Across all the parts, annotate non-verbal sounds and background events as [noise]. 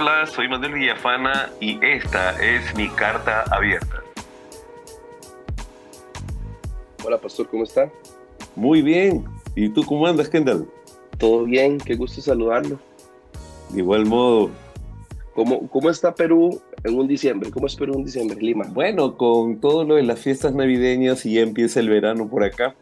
Hola, soy Manuel Villafana y esta es mi carta abierta. Hola, pastor, ¿cómo está? Muy bien. ¿Y tú cómo andas, Kendall? Todo bien, qué gusto saludarlo. De igual modo. ¿Cómo, ¿Cómo está Perú en un diciembre? ¿Cómo es Perú en diciembre, Lima? Bueno, con todo lo de las fiestas navideñas y ya empieza el verano por acá,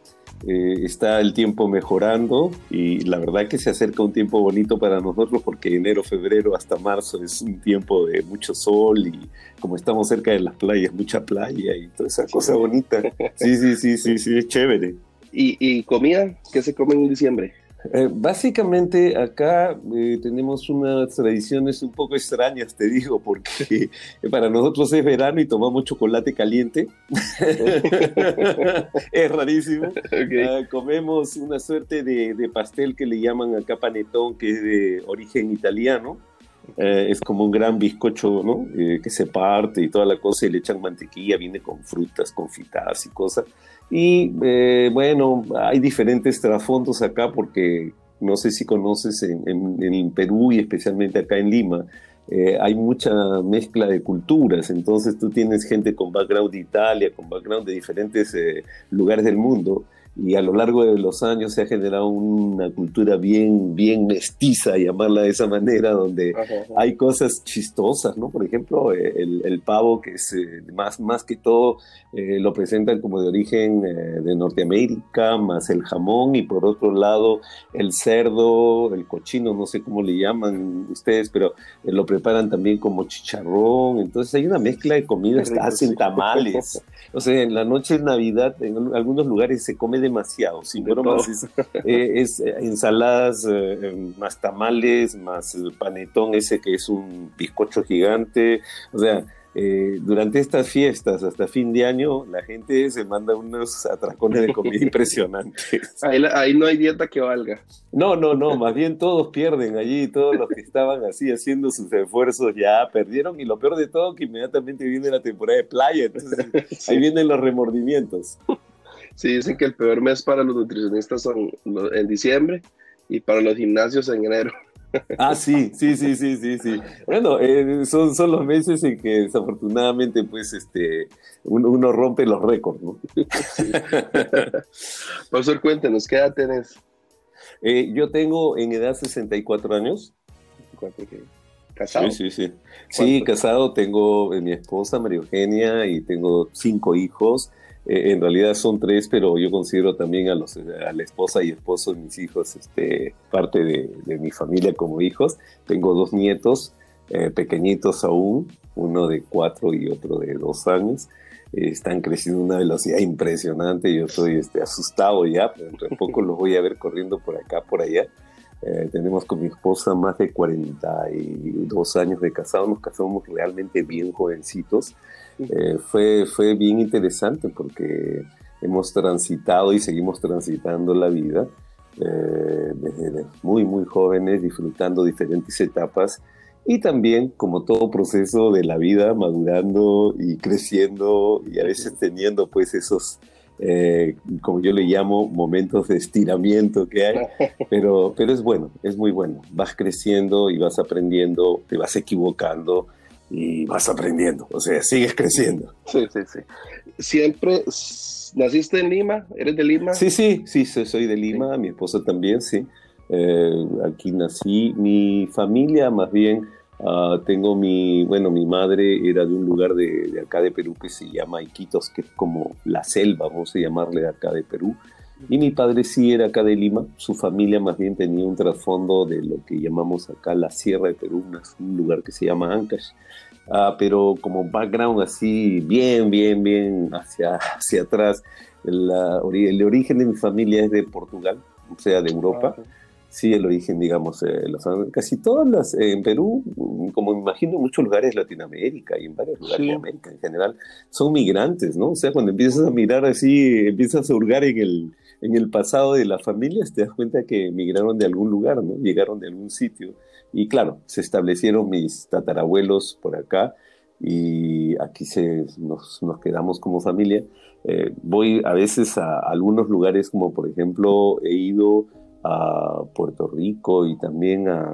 eh, está el tiempo mejorando y la verdad que se acerca un tiempo bonito para nosotros porque enero, febrero hasta marzo es un tiempo de mucho sol y como estamos cerca de las playas, mucha playa y toda esa cosa bonita. Sí, sí, sí, sí, sí, es chévere. ¿Y, y comida? ¿Qué se come en diciembre? Eh, básicamente acá eh, tenemos unas tradiciones un poco extrañas, te digo, porque [laughs] para nosotros es verano y tomamos chocolate caliente. [laughs] es rarísimo. Ah, comemos una suerte de, de, pastel que le llaman acá panetón, que es de origen italiano. Eh, es como un gran bizcocho, ¿no? que se parte y toda la cosa y le echan mantequilla, viene con frutas confitadas y cosas. Y eh, bueno, hay diferentes trasfondos acá porque no sé si conoces en, en, Perú y especialmente acá en Lima, eh, hay mucha mezcla de culturas, entonces tú tienes gente con background de Italia, con background de diferentes eh, lugares del mundo, y a lo largo de los años se ha generado una cultura bien, bien mestiza, llamarla de esa manera, donde hay cosas chistosas, ¿no? Por ejemplo, eh, el, el pavo, que es eh, más, más que todo, eh, lo presentan como de origen de Norteamérica, más el jamón, y por otro lado, el cerdo, el cochino, no sé cómo le llaman ustedes, pero lo preparan también como chicharrón, entonces hay una mezcla de comidas, hacen tamales. [laughs] O sea, en la noche de Navidad, en algunos lugares se come demasiado, sin bromas. Es, eh, es, eh, ensaladas, eh, más tamales, más el panetón ese que es un bizcocho gigante. O sea, durante estas fiestas, hasta fin de año, la gente se manda unos atracones de comida [laughs] impresionantes. Ahí, ahí, no hay dieta que valga. No, no, no, más bien todos pierden allí, todos los que estaban así haciendo sus esfuerzos ya perdieron y lo peor de todo que inmediatamente viene la temporada de playa, entonces [laughs] ahí vienen los remordimientos. Sí, dicen que el peor mes para los nutricionistas son en diciembre y para los gimnasios en enero. Ah, sí, sí, sí, sí, sí, sí. Bueno, eh, son, son los meses en que desafortunadamente, pues, este, uno, rompe los récords, ¿no? [laughs] Sí. Profesor, cuéntenos, ¿qué edad tenés? Eh, yo tengo en edad 64 años. ¿Casado? Sí, sí, sí. Sí, casado, tengo mi esposa María Eugenia y tengo cinco hijos. Eh, en realidad son tres, pero yo considero también a, los, a la esposa y esposo de mis hijos este, parte de, de mi familia como hijos. Tengo dos nietos eh, pequeñitos aún, uno de cuatro y otro de dos años. Eh, están creciendo a una velocidad impresionante. Yo estoy este, asustado ya, pero dentro de [laughs] poco los voy a ver corriendo por acá, por allá. Eh, tenemos con mi esposa más de 42 años de casado, nos casamos realmente bien jovencitos. Eh, fue, fue bien interesante porque hemos transitado y seguimos transitando la vida eh, desde muy, muy jóvenes, disfrutando diferentes etapas y también, como todo proceso de la vida, madurando y creciendo y a veces teniendo pues esos eh, como yo le llamo, momentos de estiramiento que hay, [laughs] pero, pero es bueno, es muy bueno. Vas creciendo y vas aprendiendo, te vas equivocando y vas aprendiendo, o sea, sigues creciendo. Sí, sí, sí. Siempre naciste en Lima, ¿eres de Lima? Sí, sí, sí, soy de Lima, mi esposa también, sí. Eh, aquí nací, mi familia más bien Uh, tengo mi, bueno, mi madre era de un lugar de, de, acá de Perú que se llama Iquitos, que es como la selva, vamos a llamarle de acá de Perú. Y mi padre sí era acá de Lima, su familia más bien tenía un trasfondo de lo que llamamos acá la Sierra de Perú, un lugar que se llama Ancash. Uh, pero como background así, bien, bien, bien hacia, hacia atrás, la, el origen de mi familia es de Portugal, o sea, de Europa. Ah, sí el origen, digamos, eh, casi todas las, eh, en Perú, como me imagino en muchos lugares de Latinoamérica y en varios lugares sí. de América en general, son migrantes, ¿no? O sea, cuando empiezas a mirar así, empiezas a hurgar en el, en el pasado de las familias, te das cuenta que migraron de algún lugar, ¿no? Llegaron de algún sitio. Y claro, se establecieron mis tatarabuelos por acá y aquí se, nos, nos quedamos como familia. Eh, voy a veces a algunos lugares como por ejemplo he ido a Puerto Rico y también a,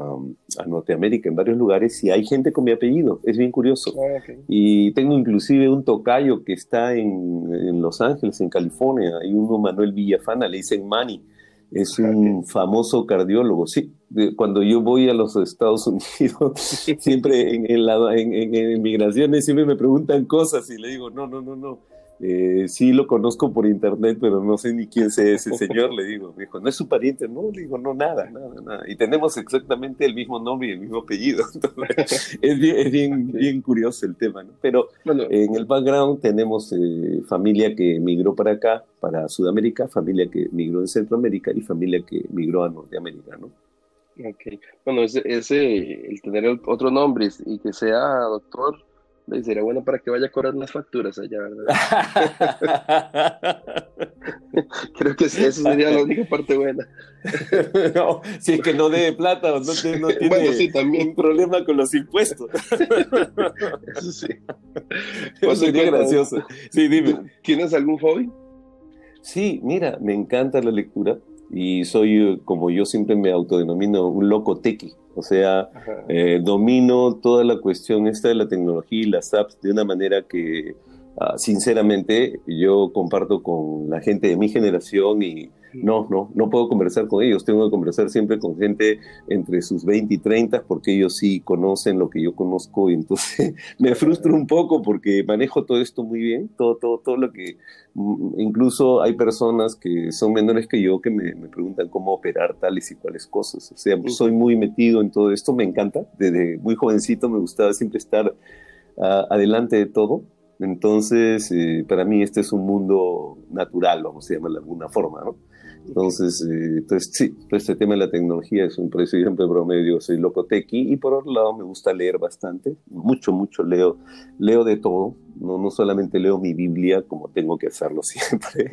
Norteamérica, en varios lugares, y hay gente con mi apellido, es bien curioso. Ah, y tengo inclusive un tocayo que está en, Los Ángeles, en California, hay uno, Manuel Villafana, le dicen Manny, es un famoso cardiólogo, sí. Cuando yo voy a los Estados [laughs] Unidos, siempre en, en, en, en migraciones, siempre me preguntan cosas y le digo, no, no, no, no eh, sí lo conozco por internet, pero no sé ni quién es ese señor, le digo. Me dijo, ¿no es su pariente? No, le digo, no, nada, nada, nada. Y tenemos exactamente el mismo nombre y el mismo apellido. [laughs] es bien, bien, curioso el tema, ¿no? Pero en el background tenemos eh, familia que migró para acá, para Sudamérica, familia que migró en Centroamérica y familia que migró a Norteamérica, ¿no? Ok. Bueno, ese, ese el tener otro nombre y que sea doctor y sería bueno para que vaya a cobrar las facturas allá, ¿verdad? [laughs] Creo que esa sería la única parte buena. [laughs] no, si es que no dé plata no, no tiene bueno, sí, también. problema con los impuestos. Eso sí. [laughs] Eso sería gracioso. Sí, dime. ¿Tienes algún hobby? Sí, mira, me encanta la lectura y soy, como yo siempre me autodenomino, un loco tequi. O sea, eh, domino toda la cuestión esta de la tecnología y las apps de una manera que, ah, sinceramente, yo comparto con la gente de mi generación y no, no, no puedo conversar con ellos. Tengo que conversar siempre con gente entre sus 20 y 30 porque ellos sí conocen lo que yo conozco y entonces [laughs] me frustro un poco porque manejo todo esto muy bien, todo, todo, todo lo que... Mm, incluso hay personas que son menores que yo que me, me preguntan cómo operar tales y cuales cosas. O sea, soy muy metido en todo esto, me encanta. Desde muy jovencito me gustaba siempre estar ah, adelante de todo. Entonces, eh, para mí este es un mundo natural, vamos a llamarlo de alguna forma, ¿no? Entonces, eh, entonces sí, este tema de la tecnología es un, siempre promedio, soy loco y por otro lado me gusta leer bastante, mucho, mucho leo, leo de todo, no, no solamente leo mi Biblia como tengo que hacerlo [laughs] siempre,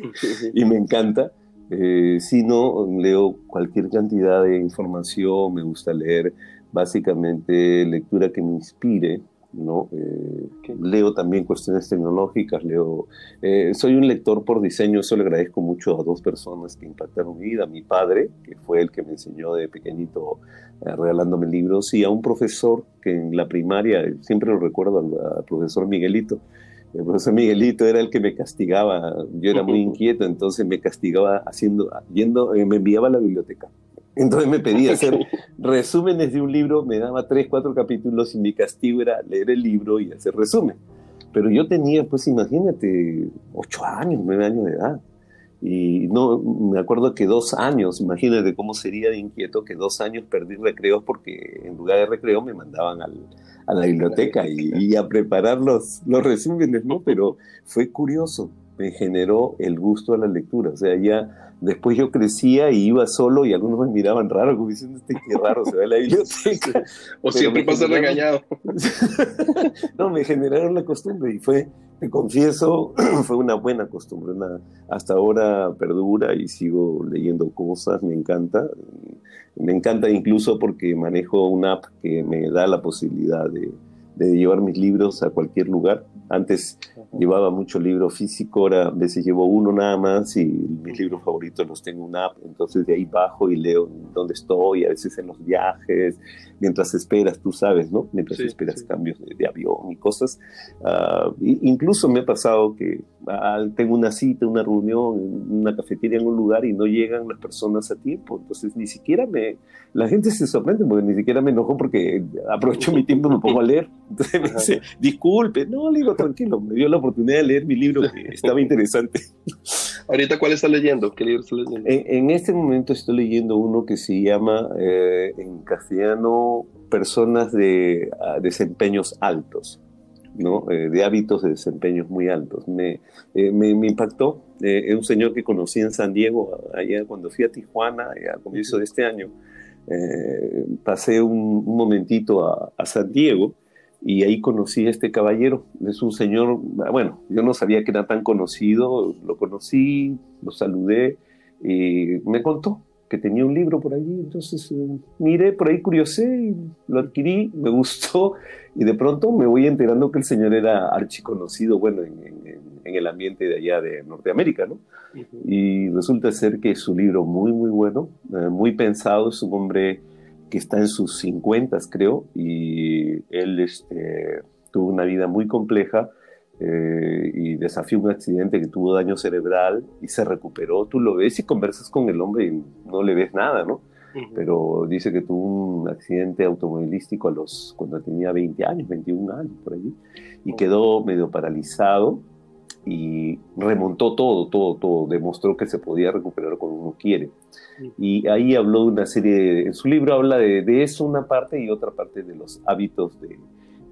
y me encanta, eh, sino leo cualquier cantidad de información, me gusta leer básicamente lectura que me inspire, ¿no? Eh, leo también cuestiones tecnológicas, leo, eh, soy un lector por diseño, eso le agradezco mucho a dos personas que impactaron mi vida, a mi padre, que fue el que me enseñó de pequeñito eh, regalándome libros, y a un profesor que en la primaria, siempre lo recuerdo al, profesor Miguelito, el profesor Miguelito era el que me castigaba, yo era muy [laughs] inquieto, entonces me castigaba haciendo, yendo, me enviaba a la biblioteca entonces me pedía [laughs] hacer resúmenes de un libro, me daba tres, cuatro capítulos y mi castigo era leer el libro y hacer resumen. Pero yo tenía, pues imagínate, ocho años, nueve años de edad. Y no, me acuerdo que dos años, imagínate cómo sería de inquieto que dos años perdí recreos porque en lugar de recreo me mandaban al, a la biblioteca y, y, a preparar los, los resúmenes, ¿no? Pero fue curioso, me generó el gusto a la lectura. O sea, ya después yo crecía y iba solo y algunos me miraban raro, como diciendo, este qué raro se ve la biblioteca. [laughs] [laughs] o siempre pasa regañado. [laughs] no, me generaron la costumbre y fue, te confieso, [clears throat] fue una buena costumbre. hasta ahora perdura y sigo leyendo cosas, me encanta. Me encanta incluso porque manejo una app que me da la posibilidad de, de llevar mis libros a cualquier lugar antes llevaba mucho libro físico, ahora a veces llevo uno nada más y mis libros favoritos los tengo en una app, entonces de ahí bajo y leo dónde estoy, a veces en los viajes, mientras esperas, tú sabes, ¿no? Mientras esperas cambios de, avión y cosas. Uh, incluso me ha pasado que tengo una cita, una reunión, una cafetería en un lugar y no llegan las personas a tiempo, entonces ni siquiera me... La gente se sorprende porque ni siquiera me enojo porque aprovecho mi tiempo y me pongo a leer. Entonces me dice, disculpe, no, le digo, tranquilo, me dio la oportunidad de leer mi libro que [laughs] estaba interesante. Ahorita, ¿cuál está leyendo? ¿Qué libro está leyendo? En, este momento estoy leyendo uno que se llama, eh, en castellano, Personas de ah, desempeños altos. ¿no? Eh, de hábitos de desempeños muy altos. Me, eh, me, impactó. es un señor que conocí en San Diego, allá cuando fui a Tijuana, a comienzo de este año. pasé un, momentito a, a, San Diego y ahí conocí a este caballero. Es un señor, bueno, yo no sabía que era tan conocido, lo conocí, lo saludé, y me contó que tenía un libro por allí, entonces eh, miré por ahí, curiosé, lo adquirí, me [laughs] gustó y de pronto me voy enterando que el señor era archiconocido, bueno, en, en el ambiente de allá de Norteamérica, ¿no? Y resulta ser que es un libro muy, muy bueno, eh, muy pensado, es un hombre que está en sus 50, creo, y él este, tuvo una vida muy compleja eh, y desafió un accidente que tuvo daño cerebral y se recuperó. Tú lo ves y conversas con el hombre y no le ves nada, ¿no? Pero dice que tuvo un accidente automovilístico a los, cuando tenía 20 años, 21 años por allí, y quedó medio paralizado y remontó todo, todo, todo, demostró que se podía recuperar cuando uno quiere. Y ahí habló de una serie, en su libro habla de, de, eso una parte y otra parte de los hábitos de,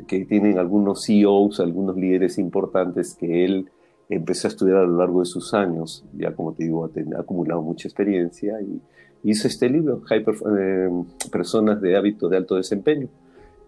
que tienen algunos CEOs, algunos líderes importantes que él empezó a estudiar a lo largo de sus años, ya como te digo, ha, acumulado mucha experiencia y hizo este libro, Hyper, eh, Personas de Hábitos de Alto Desempeño.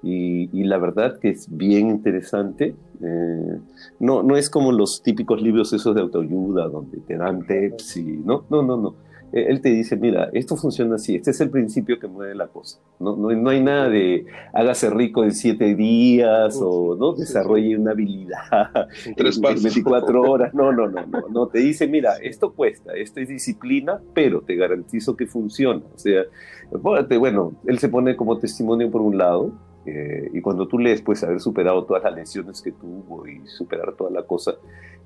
Y, la verdad que es bien interesante. Eh, no, no es como los típicos libros esos de autoayuda donde te dan tips y no, no, no, no eh, él te dice, mira, esto funciona así, este es el principio que mueve la cosa. No, no, hay nada de hágase rico en siete días o no desarrolle una habilidad [laughs] en, 24 horas. No, no, no, no, [laughs] no. Te dice, mira, esto cuesta, esto es disciplina, pero te garantizo que funciona. O sea, bueno, él se pone como testimonio por un lado, eh, y cuando tú lees, pues haber superado todas las lesiones que tuvo y superar toda la cosa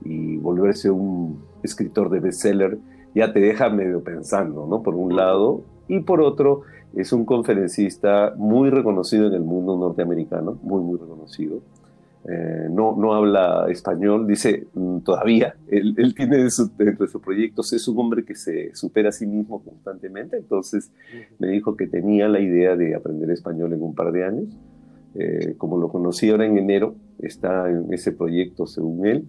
y volverse un escritor de bestseller, ya te deja medio pensando, ¿no? Por un lado, y por otro, es un conferencista muy reconocido en el mundo norteamericano, muy, muy reconocido. Eh, no, no habla español, dice mm, todavía, él, él tiene dentro de sus proyectos, es un hombre que se supera a sí mismo constantemente, entonces me dijo que tenía la idea de aprender español en un par de años. Eh, como lo conocí ahora en enero, está en ese proyecto según él.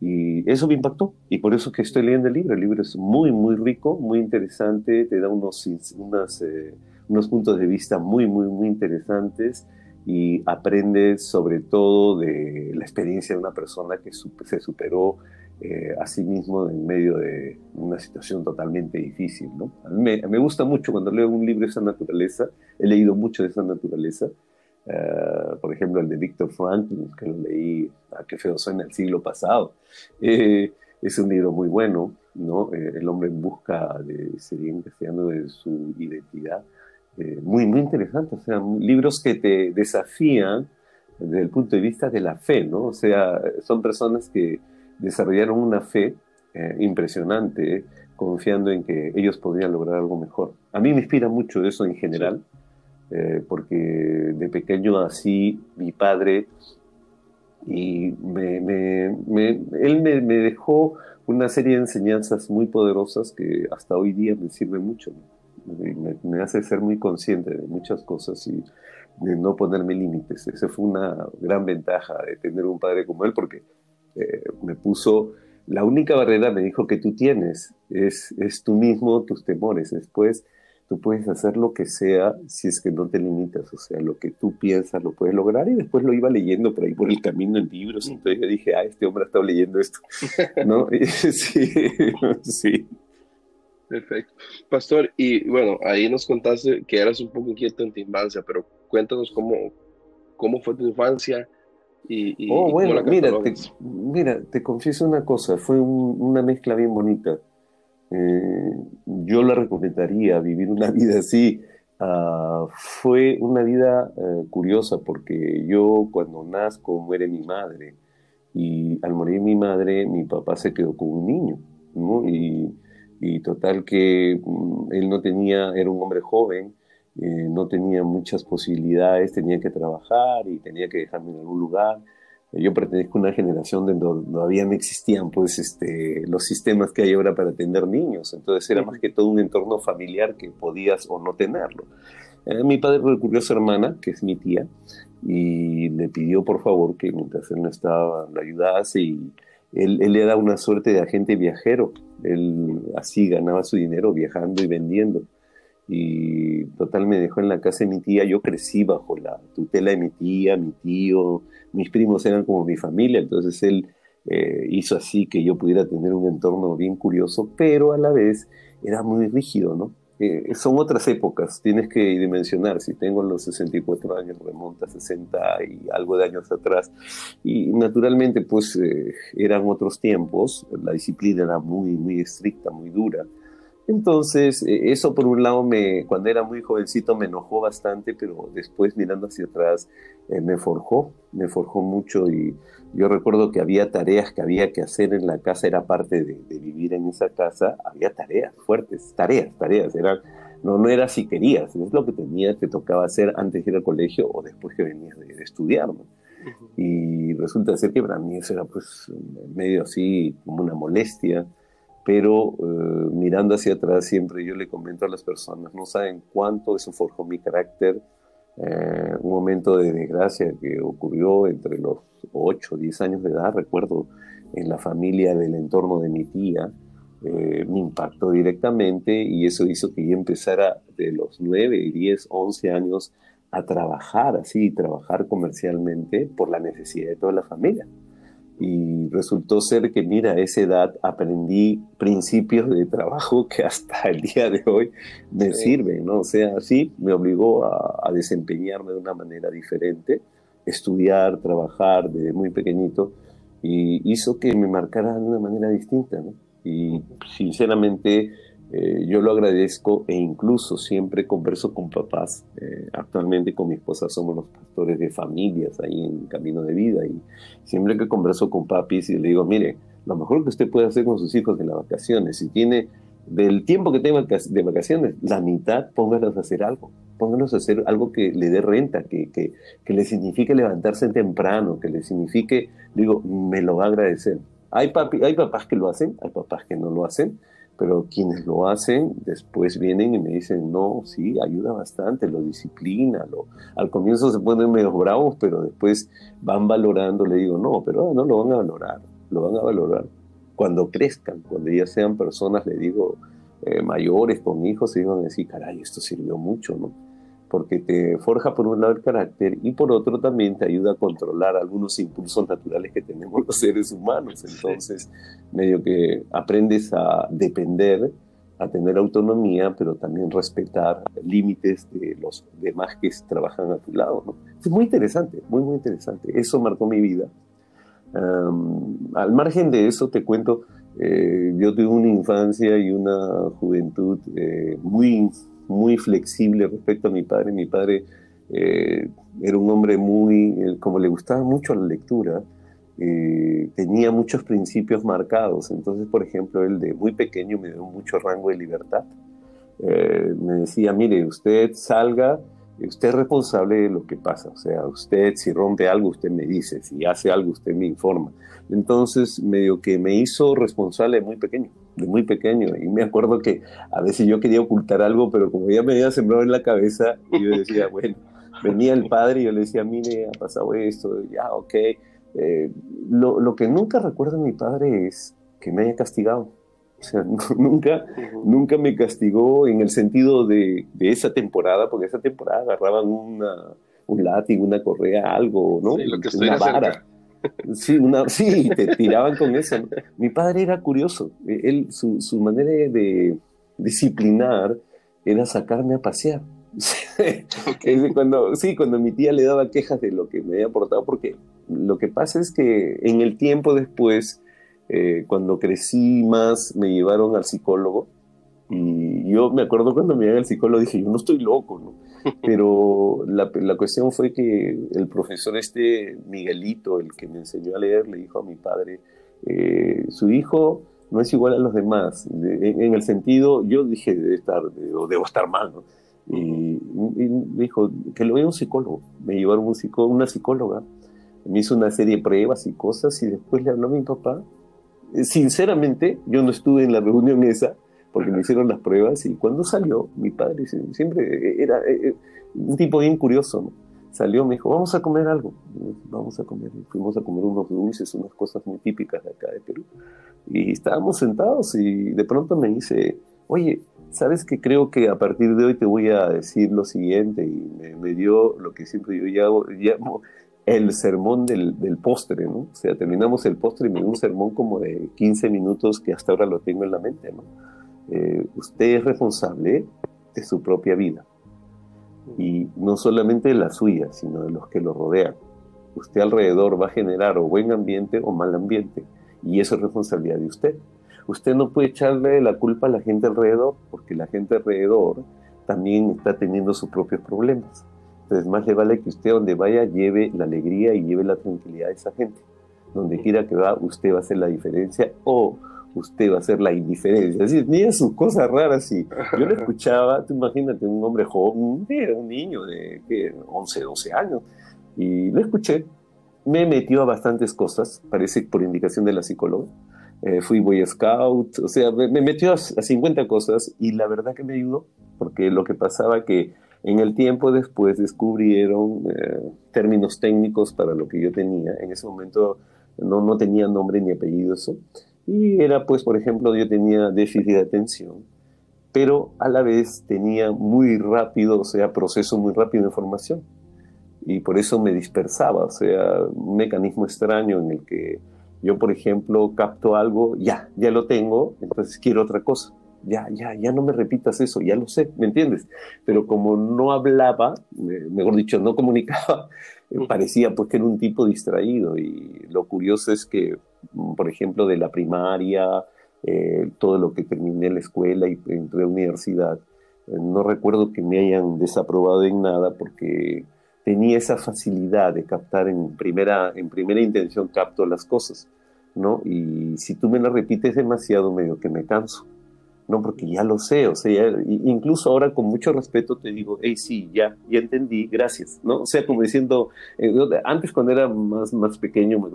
Y eso me impactó y por eso que estoy leyendo el libro. El libro es muy, muy rico, muy interesante, te da unos, unas, eh, unos puntos de vista muy, muy, muy interesantes y aprendes sobre todo de la experiencia de una persona que se superó eh, a sí mismo en medio de una situación totalmente difícil. ¿no? A mí me, me gusta mucho cuando leo un libro de esa naturaleza, he leído mucho de esa naturaleza, eh, por ejemplo, el de Víctor Franklin, que lo leí, a ah, qué feo suena el siglo pasado. Eh, es un libro muy bueno, ¿no? Eh, el hombre en busca de, sería en castellano, de su identidad. Muy, muy interesante. O sea, libros que te desafían desde el punto de vista de la fe, ¿no? O sea, son personas que desarrollaron una fe impresionante, confiando en que ellos podrían lograr algo mejor. A mí me inspira mucho eso en general. Eh, porque de pequeño así mi padre y él me, dejó una serie de enseñanzas muy poderosas que hasta hoy día me sirven mucho. Me, hace ser muy consciente de muchas cosas y de no ponerme límites. Esa fue una gran ventaja de tener un padre como él porque eh, me puso, la única barrera me dijo que tú tienes es, es tú mismo, tus temores. Después tú puedes hacer lo que sea si es que no te limitas, o sea, lo que tú piensas lo puedes lograr y después lo iba leyendo por ahí por el camino en libros, entonces yo dije, ah, este hombre ha estado leyendo esto, ¿no? [laughs] sí, [laughs] sí. Perfecto. Pastor, y bueno, ahí nos contaste que eras un poco inquieto en tu infancia, pero cuéntanos cómo, cómo fue tu infancia y... oh, bueno, mira te, mira, te confieso una cosa, fue una mezcla bien bonita eh, yo le recomendaría vivir una [laughs] vida así. Ah, fue una vida eh, curiosa porque yo cuando nazco muere mi madre y al morir mi madre mi papá se quedó con un niño y, y, total que mm, él no tenía, era un hombre joven, eh, no tenía muchas posibilidades, tenía que trabajar y tenía que dejarme en algún lugar. Yo pertenezco a una generación donde todavía no existían pues, este, los sistemas que hay ahora para atender niños, entonces era más que todo un entorno familiar que podías o no tenerlo. Eh, mi padre recurrió a su hermana, que es mi tía, y le pidió por favor que mientras él no estaba, lo ayudase y él, él era una suerte de agente viajero, él así ganaba su dinero viajando y vendiendo y total me dejó en la casa de mi tía. Yo crecí bajo la tutela de mi tía, mi tío, mis primos eran como mi familia, entonces él eh, hizo así que yo pudiera tener un entorno bien curioso, pero a la vez era muy rígido, ¿no? Eh, son otras épocas, tienes que dimensionar, si tengo los 64 años, remonta a 60 y algo de años atrás, y naturalmente pues eh, eran otros tiempos, la disciplina era muy, muy estricta, muy dura, entonces, eh, eso por un lado, me, cuando era muy jovencito me enojó bastante, pero después mirando hacia atrás me forjó, me forjó mucho y yo recuerdo que había tareas que había que hacer en la casa, era parte de, vivir en esa casa, había tareas fuertes, tareas, tareas, eran, no, no era si querías, es lo que tenía, te tocaba hacer antes de ir al colegio o después que venías de, estudiar. Y resulta ser que para mí eso era pues medio así como una molestia, pero eh, mirando hacia atrás siempre yo le comento a las personas, no saben cuánto eso forjó mi carácter, eh, un momento de desgracia que ocurrió entre los 8 o 10 años de edad, recuerdo en la familia del entorno de mi tía, eh, me impactó directamente y eso hizo que yo empezara de los 9, 10, 11 años a trabajar así, trabajar comercialmente por la necesidad de toda la familia y resultó ser que, mira, a esa edad aprendí principios de trabajo que hasta el día de hoy me sirven, ¿no? O sea, sí, me obligó a, desempeñarme de una manera diferente, estudiar, trabajar desde muy pequeñito, y hizo que me marcara de una manera distinta, ¿no? Y sinceramente eh, yo lo agradezco e incluso siempre converso con papás. Eh, actualmente con mi esposa somos los pastores de familias ahí en Camino de Vida y siempre que converso con papis y le digo, mire, lo mejor que usted puede hacer con sus hijos en las vacaciones, si tiene del tiempo que tenga de vacaciones, la mitad póngalos a hacer algo. Póngalos a hacer algo que le dé renta, que, que, que le signifique levantarse temprano, que le signifique, digo, me lo va a agradecer. Hay, papi, hay papás que lo hacen, hay papás que no lo hacen, pero quienes lo hacen después vienen y me dicen, no, sí, ayuda bastante, lo disciplina, lo... al comienzo se ponen medio bravos, pero después van valorando, le digo, no, pero no lo van a valorar, lo van a valorar cuando crezcan, cuando ya sean personas, le digo, eh, mayores, con hijos, y van a decir, caray, esto sirvió mucho, ¿no? Porque te forja por un lado el carácter y por otro también te ayuda a controlar algunos impulsos naturales que tenemos los seres humanos. Entonces, medio que aprendes a depender, a tener autonomía, pero también respetar límites de los demás que trabajan a tu lado. ¿no? Es muy interesante, muy, muy interesante. Eso marcó mi vida. al margen de eso, te cuento, eh, yo tuve una infancia y una juventud eh, muy muy flexible respecto a mi padre. Mi padre eh, era un hombre muy, eh, como le gustaba mucho la lectura, eh, tenía muchos principios marcados. Entonces, por ejemplo, él de muy pequeño me dio mucho rango de libertad. me decía, mire, usted salga, usted es responsable de lo que pasa. O sea, usted si rompe algo, usted me dice, si hace algo, usted me informa. Entonces, medio que me hizo responsable de muy pequeño de muy pequeño. Y me acuerdo que a veces yo quería ocultar algo, pero como ya me había sembrado en la cabeza, y yo decía, [laughs] bueno, venía el padre y yo le decía, mire, ha pasado esto, ya, ok. Eh, lo, lo, que nunca recuerdo de mi padre es que me haya castigado. O sea, [laughs] nunca, nunca me castigó en el sentido de, de, esa temporada, porque esa temporada agarraban una, un látigo, una correa, algo, ¿no? lo que una vara. Sí, una, [laughs] sí, te tiraban con eso. Mi padre era curioso. Él, su, su manera de disciplinar era sacarme a pasear. [laughs] cuando, sí, cuando mi tía le daba quejas de lo que me había aportado, porque lo que pasa es que en el tiempo después, eh, cuando crecí más, me llevaron al psicólogo. Y yo me acuerdo cuando me iban al psicólogo, dije, yo no estoy loco, ¿no? Pero la, la, cuestión fue que el profesor este, Miguelito, el que me enseñó a leer, le dijo a mi padre, eh, su hijo no es igual a los demás. en, el sentido, yo dije, debe estar, o debo estar mal, ¿no? Y, me dijo, que lo vea un psicólogo. Me llevaron un psicó una psicóloga, me hizo una serie de pruebas y cosas, y después le habló a mi papá. Sinceramente, yo no estuve en la reunión esa, porque me hicieron las pruebas y cuando salió, mi padre siempre era eh, eh, un tipo bien curioso, ¿no? Salió, me dijo, vamos a comer algo, vamos a comer, fuimos a comer unos dulces, unas cosas muy típicas de acá de Perú. Y estábamos sentados y de pronto me dice, oye, ¿sabes que creo que a partir de hoy te voy a decir lo siguiente? Y me, dio lo que siempre yo llamo, llamo el sermón del, del, postre, ¿no? O sea, terminamos el postre y me dio un sermón como de 15 minutos que hasta ahora lo tengo en la mente, ¿no? Eh, usted es responsable de su propia vida. Y no solamente la suya, sino de los que lo rodean. Usted alrededor va a generar o buen ambiente o mal ambiente. Y eso es responsabilidad de usted. Usted no puede echarle la culpa a la gente alrededor, porque la gente alrededor también está teniendo sus propios problemas. Entonces, más le vale que usted donde vaya lleve la alegría y lleve la tranquilidad de esa gente. Donde quiera que va, usted va a hacer la diferencia o usted va a hacer la indiferencia. Decir, mira sus cosas raras. Y yo le [laughs] escuchaba, tú imagínate, un hombre joven, un niño de 11, 12 años, y lo escuché. Me metió a bastantes cosas, parece por indicación de la psicóloga. Eh, fui Boy Scout, o sea, me, metió a, 50 cosas y la verdad que me ayudó, porque lo que pasaba que en el tiempo después descubrieron eh, términos técnicos para lo que yo tenía. En ese momento no, no tenía nombre ni apellido eso. Y era, pues, por ejemplo, yo tenía déficit de atención, pero a la vez tenía muy rápido, o sea, proceso muy rápido de información. Y por eso me dispersaba, o sea, un mecanismo extraño en el que yo, por ejemplo, capto algo, ya, ya lo tengo, entonces quiero otra cosa. Ya, ya, ya no me repitas eso, ya lo sé, ¿me entiendes? Pero como no hablaba, mejor dicho, no comunicaba, parecía pues que era un tipo distraído. Y lo curioso es que por ejemplo, de la primaria, eh, todo lo que terminé en la escuela y entré a la universidad. Eh, no recuerdo que me hayan desaprobado en nada porque tenía esa facilidad de captar en primera, en primera intención, capto las cosas, ¿no? Y si tú me las repites demasiado, medio que me canso, ¿no? Porque ya lo sé, o sea, incluso ahora con mucho respeto te digo, hey, sí, ya, ya entendí, gracias, ¿no? O sea, como diciendo, eh, antes cuando era más, más pequeño,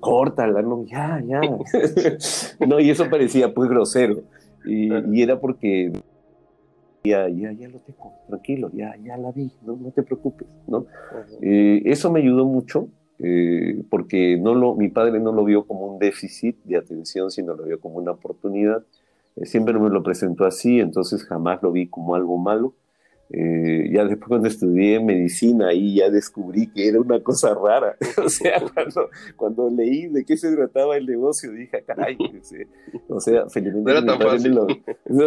córtala, no, ya, ya. [laughs] no, y eso parecía pues grosero. Y, era porque ya, ya, ya lo tengo, tranquilo, ya, ya la vi, no, no te preocupes, ¿no? Eh, eso me ayudó mucho eh, porque no lo, mi padre no lo vio como un déficit de atención, sino lo vio como una oportunidad. Eh, siempre me lo presentó así, entonces jamás lo vi como algo malo. Eh, ya después cuando estudié medicina ahí ya descubrí que era una cosa rara. [laughs] o sea, cuando, cuando, leí de qué se trataba el negocio, dije, caray, o sea, felizmente mi, padre me lo,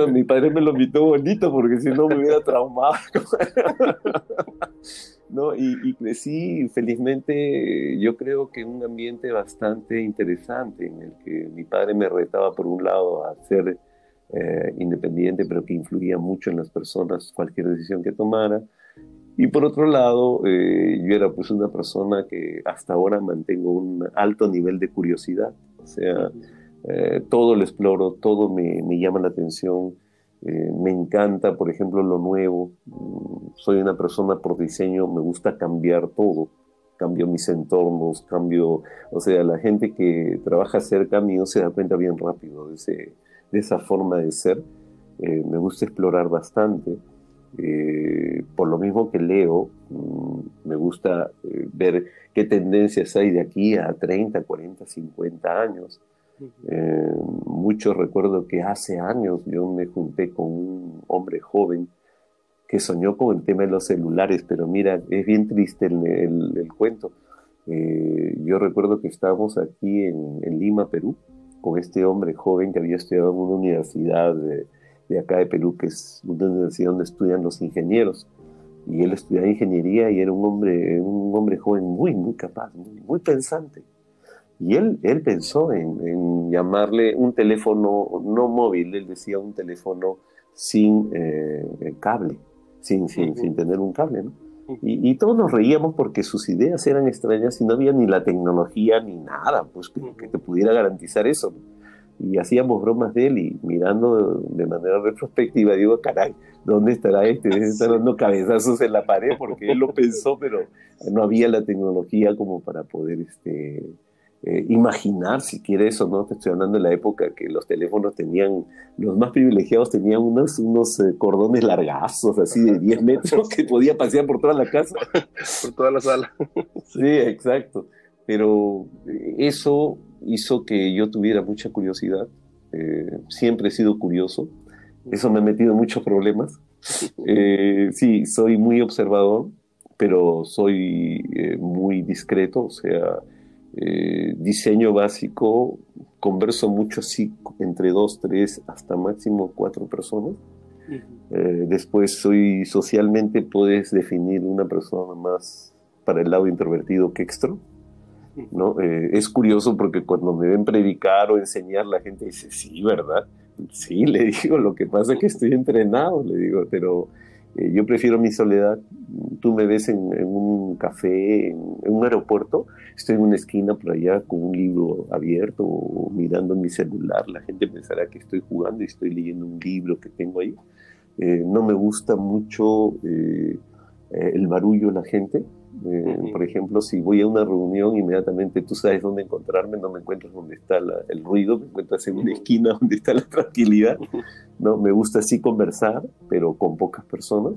mi padre me lo invitó bonito porque si no me hubiera traumado. [laughs] no, y, y, crecí felizmente, yo creo que en un ambiente bastante interesante en el que mi padre me retaba por un lado a hacer eh, independiente, pero que influía mucho en las personas, cualquier decisión que tomara. Y por otro lado, eh, yo era pues una persona que hasta ahora mantengo un alto nivel de curiosidad, o sea, eh, todo lo exploro, todo me, me llama la atención, me encanta, por ejemplo, lo nuevo, soy una persona por diseño, me gusta cambiar todo, cambio mis entornos, cambio, o sea, la gente que trabaja cerca mío se da cuenta bien rápido de ese de esa forma de ser. Eh, me gusta explorar bastante. Eh, por lo mismo que leo, mm, me gusta eh, ver qué tendencias hay de aquí a 30, 40, 50 años. mucho recuerdo que hace años yo me junté con un hombre joven que soñó con el tema de los celulares, pero mira, es bien triste el, el, cuento. yo recuerdo que estábamos aquí en, en Lima, Perú, con este hombre joven que había estudiado en una universidad de, de, acá de Perú, que es una universidad donde estudian los ingenieros. Y él estudiaba ingeniería y era un hombre, un hombre joven muy, muy capaz, muy, pensante. Y él, él pensó en, llamarle un teléfono no móvil, él decía un teléfono sin eh, cable, sin, sin, sin tener un cable, ¿no? Y, todos nos reíamos porque sus ideas eran extrañas y no había ni la tecnología ni nada pues, que, te pudiera garantizar eso. Y hacíamos bromas de él y mirando de manera retrospectiva, digo, caray, ¿dónde estará este? Debe estar dando cabezazos en la pared porque él lo pensó, pero [laughs] no había la tecnología como para poder este, eh, imaginar si quiere eso, ¿no? Te estoy hablando de la época que los teléfonos tenían, los más privilegiados tenían unos, unos eh, cordones largazos, así de 10 metros, que podía pasear por toda la casa. [laughs] por toda la sala. [laughs] sí, exacto. Pero eh, eso hizo que yo tuviera mucha curiosidad. siempre he sido curioso. Eso me ha metido en muchos problemas. [laughs] sí, soy muy observador, pero soy muy discreto, o sea, eh, diseño básico, converso mucho así entre dos, tres, hasta máximo cuatro personas. Eh, después soy socialmente, puedes definir una persona más para el lado introvertido que extro. ¿no? Eh, es curioso porque cuando me ven predicar o enseñar, la gente dice, sí, ¿verdad? Sí, le [laughs] digo, lo que pasa es que estoy entrenado, le digo, pero eh, yo prefiero mi soledad. Tú me ves en, un café, en, un aeropuerto, estoy en una esquina por allá con un libro abierto mirando mi celular. La gente pensará que estoy jugando y estoy leyendo un libro que tengo ahí. Eh, no me gusta mucho el barullo de la gente. Eh, por ejemplo, si voy a una reunión, inmediatamente tú sabes dónde encontrarme, no me encuentras donde está el ruido, me encuentras en una esquina donde está la tranquilidad. ¿no? Me gusta así conversar, pero con pocas personas.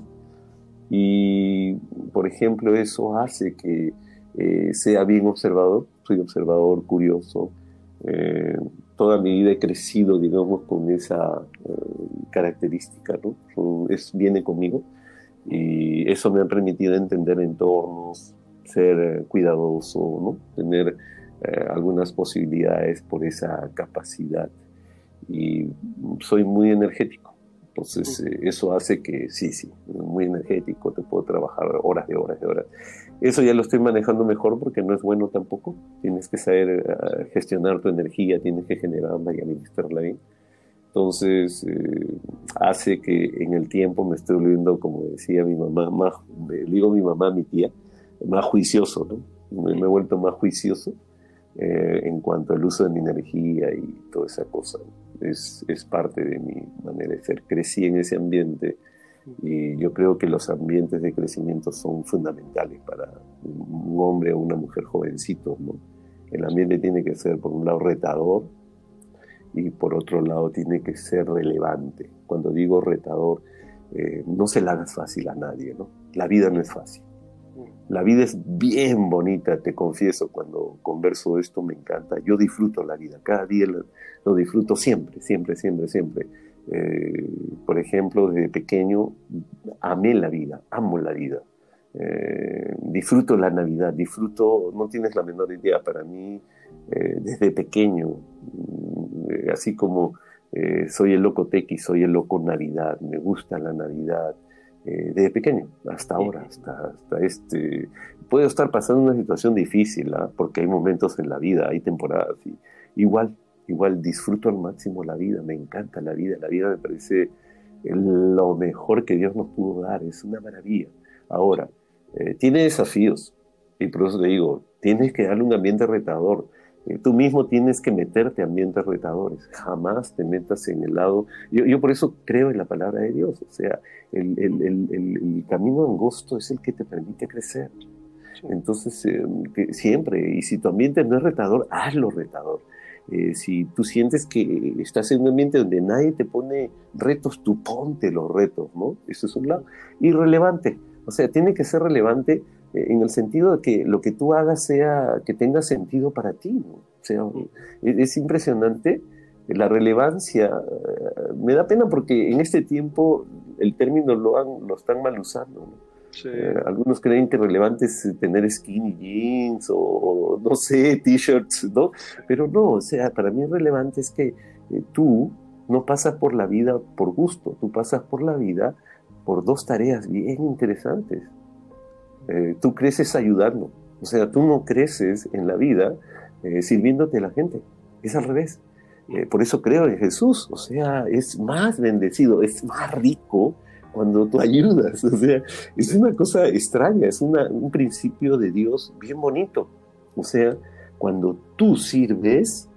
Y, por ejemplo, eso hace que eh, sea bien observador. Soy observador, curioso. Eh, toda mi vida he crecido, digamos, con esa característica, ¿no? Es, viene conmigo y eso me ha permitido entender entornos, ser eh, cuidadoso, ¿no? tener eh, algunas posibilidades por esa capacidad. Y soy muy energético. Entonces, eh, eso hace que, sí, sí, muy energético, te puedo trabajar horas de horas de horas. Eso ya lo estoy manejando mejor porque no es bueno tampoco. Tienes que saber gestionar tu energía, tienes que generarla y administrarla bien. Entonces, eh, hace que en el tiempo me esté volviendo, como decía mi mamá, más, digo mi mamá, mi tía, más juicioso, ¿no? Me, he vuelto más juicioso eh, en cuanto al uso de mi energía y toda esa cosa. Es, es parte de mi manera de ser. Crecí en ese ambiente y yo creo que los ambientes de crecimiento son fundamentales para un hombre o una mujer jovencito, ¿no? El ambiente tiene que ser, por un lado, retador, y por otro lado tiene que ser relevante. Cuando digo retador, eh, no se la hagas fácil a nadie, ¿no? La vida no es fácil. La vida es bien bonita, te confieso, cuando converso esto me encanta. Yo disfruto la vida, cada día lo, disfruto siempre, siempre, siempre, siempre. Eh, por ejemplo, desde pequeño amé la vida, amo la vida. Eh, disfruto la Navidad, disfruto, no tienes la menor idea, para mí desde pequeño eh, así como eh, soy el loco Tequi, soy el loco Navidad, me gusta la Navidad, eh, desde pequeño, hasta ahora, hasta, hasta este... Puedo estar pasando una situación difícil, ¿ah? porque hay momentos en la vida, hay temporadas, y igual, igual disfruto al máximo la vida, me encanta la vida, la vida me parece lo mejor que Dios nos pudo dar, es una maravilla. Ahora, tiene desafíos, y por eso te digo, tienes que darle un ambiente retador, tú mismo tienes que meterte a ambientes retadores, jamás te metas en el lado, yo, yo por eso creo en la palabra de Dios, o sea, el, el, el, el camino angosto es el que te permite crecer. Entonces, eh, siempre, y si tu ambiente no es retador, hazlo retador. Eh, si tú sientes que estás en un ambiente donde nadie te pone retos, tú ponte los retos, ¿no? Eso es un lado. Y relevante, o sea, tiene que ser relevante en el sentido de que lo que tú hagas sea, que tenga sentido para ti. O sea, es, impresionante la relevancia. Eh, me da pena porque en este tiempo el término lo, han, lo están mal usando. Eh, algunos creen que relevante es tener skinny jeans o, no sé, t-shirts, ¿no? Pero no, o sea, para mí relevante es que eh, tú no pasas por la vida por gusto, tú pasas por la vida por dos tareas bien interesantes. Eh, tú creces ayudando. O sea, tú no creces en la vida eh, sirviéndote a la gente. Es al revés. Eh, por eso creo en Jesús. O sea, es más bendecido, es más rico cuando tú ayudas. O sea, es una cosa extraña, es un principio de Dios bien bonito. O sea, cuando tú sirves,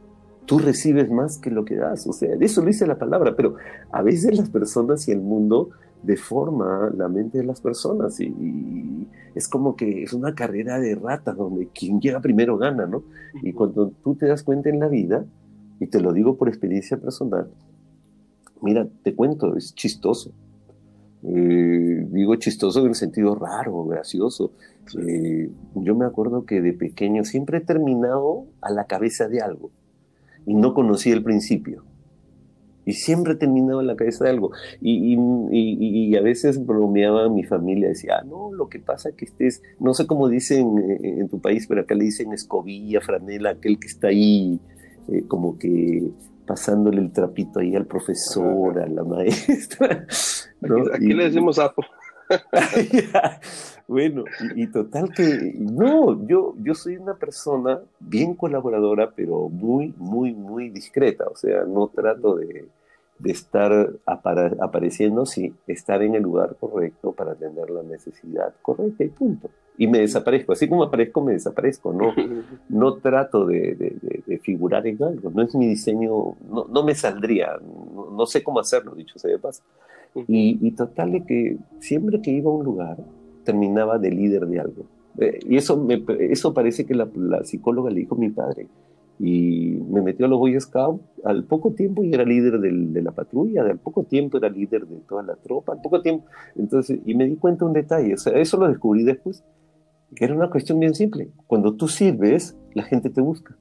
tú recibes más que lo que das. O sea, eso lo dice la palabra, pero a veces las personas y el mundo deforma la mente de las personas y, es como que es una carrera de ratas donde quien llega primero gana, ¿no? Y cuando tú te das cuenta en la vida, y te lo digo por experiencia personal, mira, te cuento, es chistoso. Eh, digo chistoso en el sentido raro, gracioso. Eh, yo me acuerdo que de pequeño siempre he terminado a la cabeza de algo y no conocí el principio. Y siempre terminaba en la cabeza de algo. Y, y, y, a veces bromeaba mi familia, decía, ah, no, lo que pasa es que estés, no sé cómo dicen eh, en, tu país, pero acá le dicen escobilla, franela, aquel que está ahí, eh, como que pasándole el trapito ahí al profesor, a la maestra. [laughs] Aquí, le decimos sapo. [laughs] bueno, y, total que, no, yo, yo soy una persona bien colaboradora, pero muy, muy, muy discreta, o sea, no trato de, de estar apareciendo, sí, estar en el lugar correcto para atender la necesidad correcta y punto. Y me desaparezco, así como aparezco, me desaparezco, no, [laughs] no trato de, de, figurar en algo, no es mi diseño, no, no me saldría, no, sé cómo hacerlo, dicho sea de paso. Y, y total de que siempre que iba a un lugar, terminaba de líder de algo. Eh, y eso, me, eso parece que la, la psicóloga le dijo a mi padre, y me metió a los Boy Scouts. Al poco tiempo y era líder de la patrulla, al poco tiempo era líder de toda la tropa, al poco tiempo. Entonces, y me di cuenta un detalle, o sea, eso lo descubrí después, que era una cuestión bien simple. Cuando tú sirves, la gente te busca.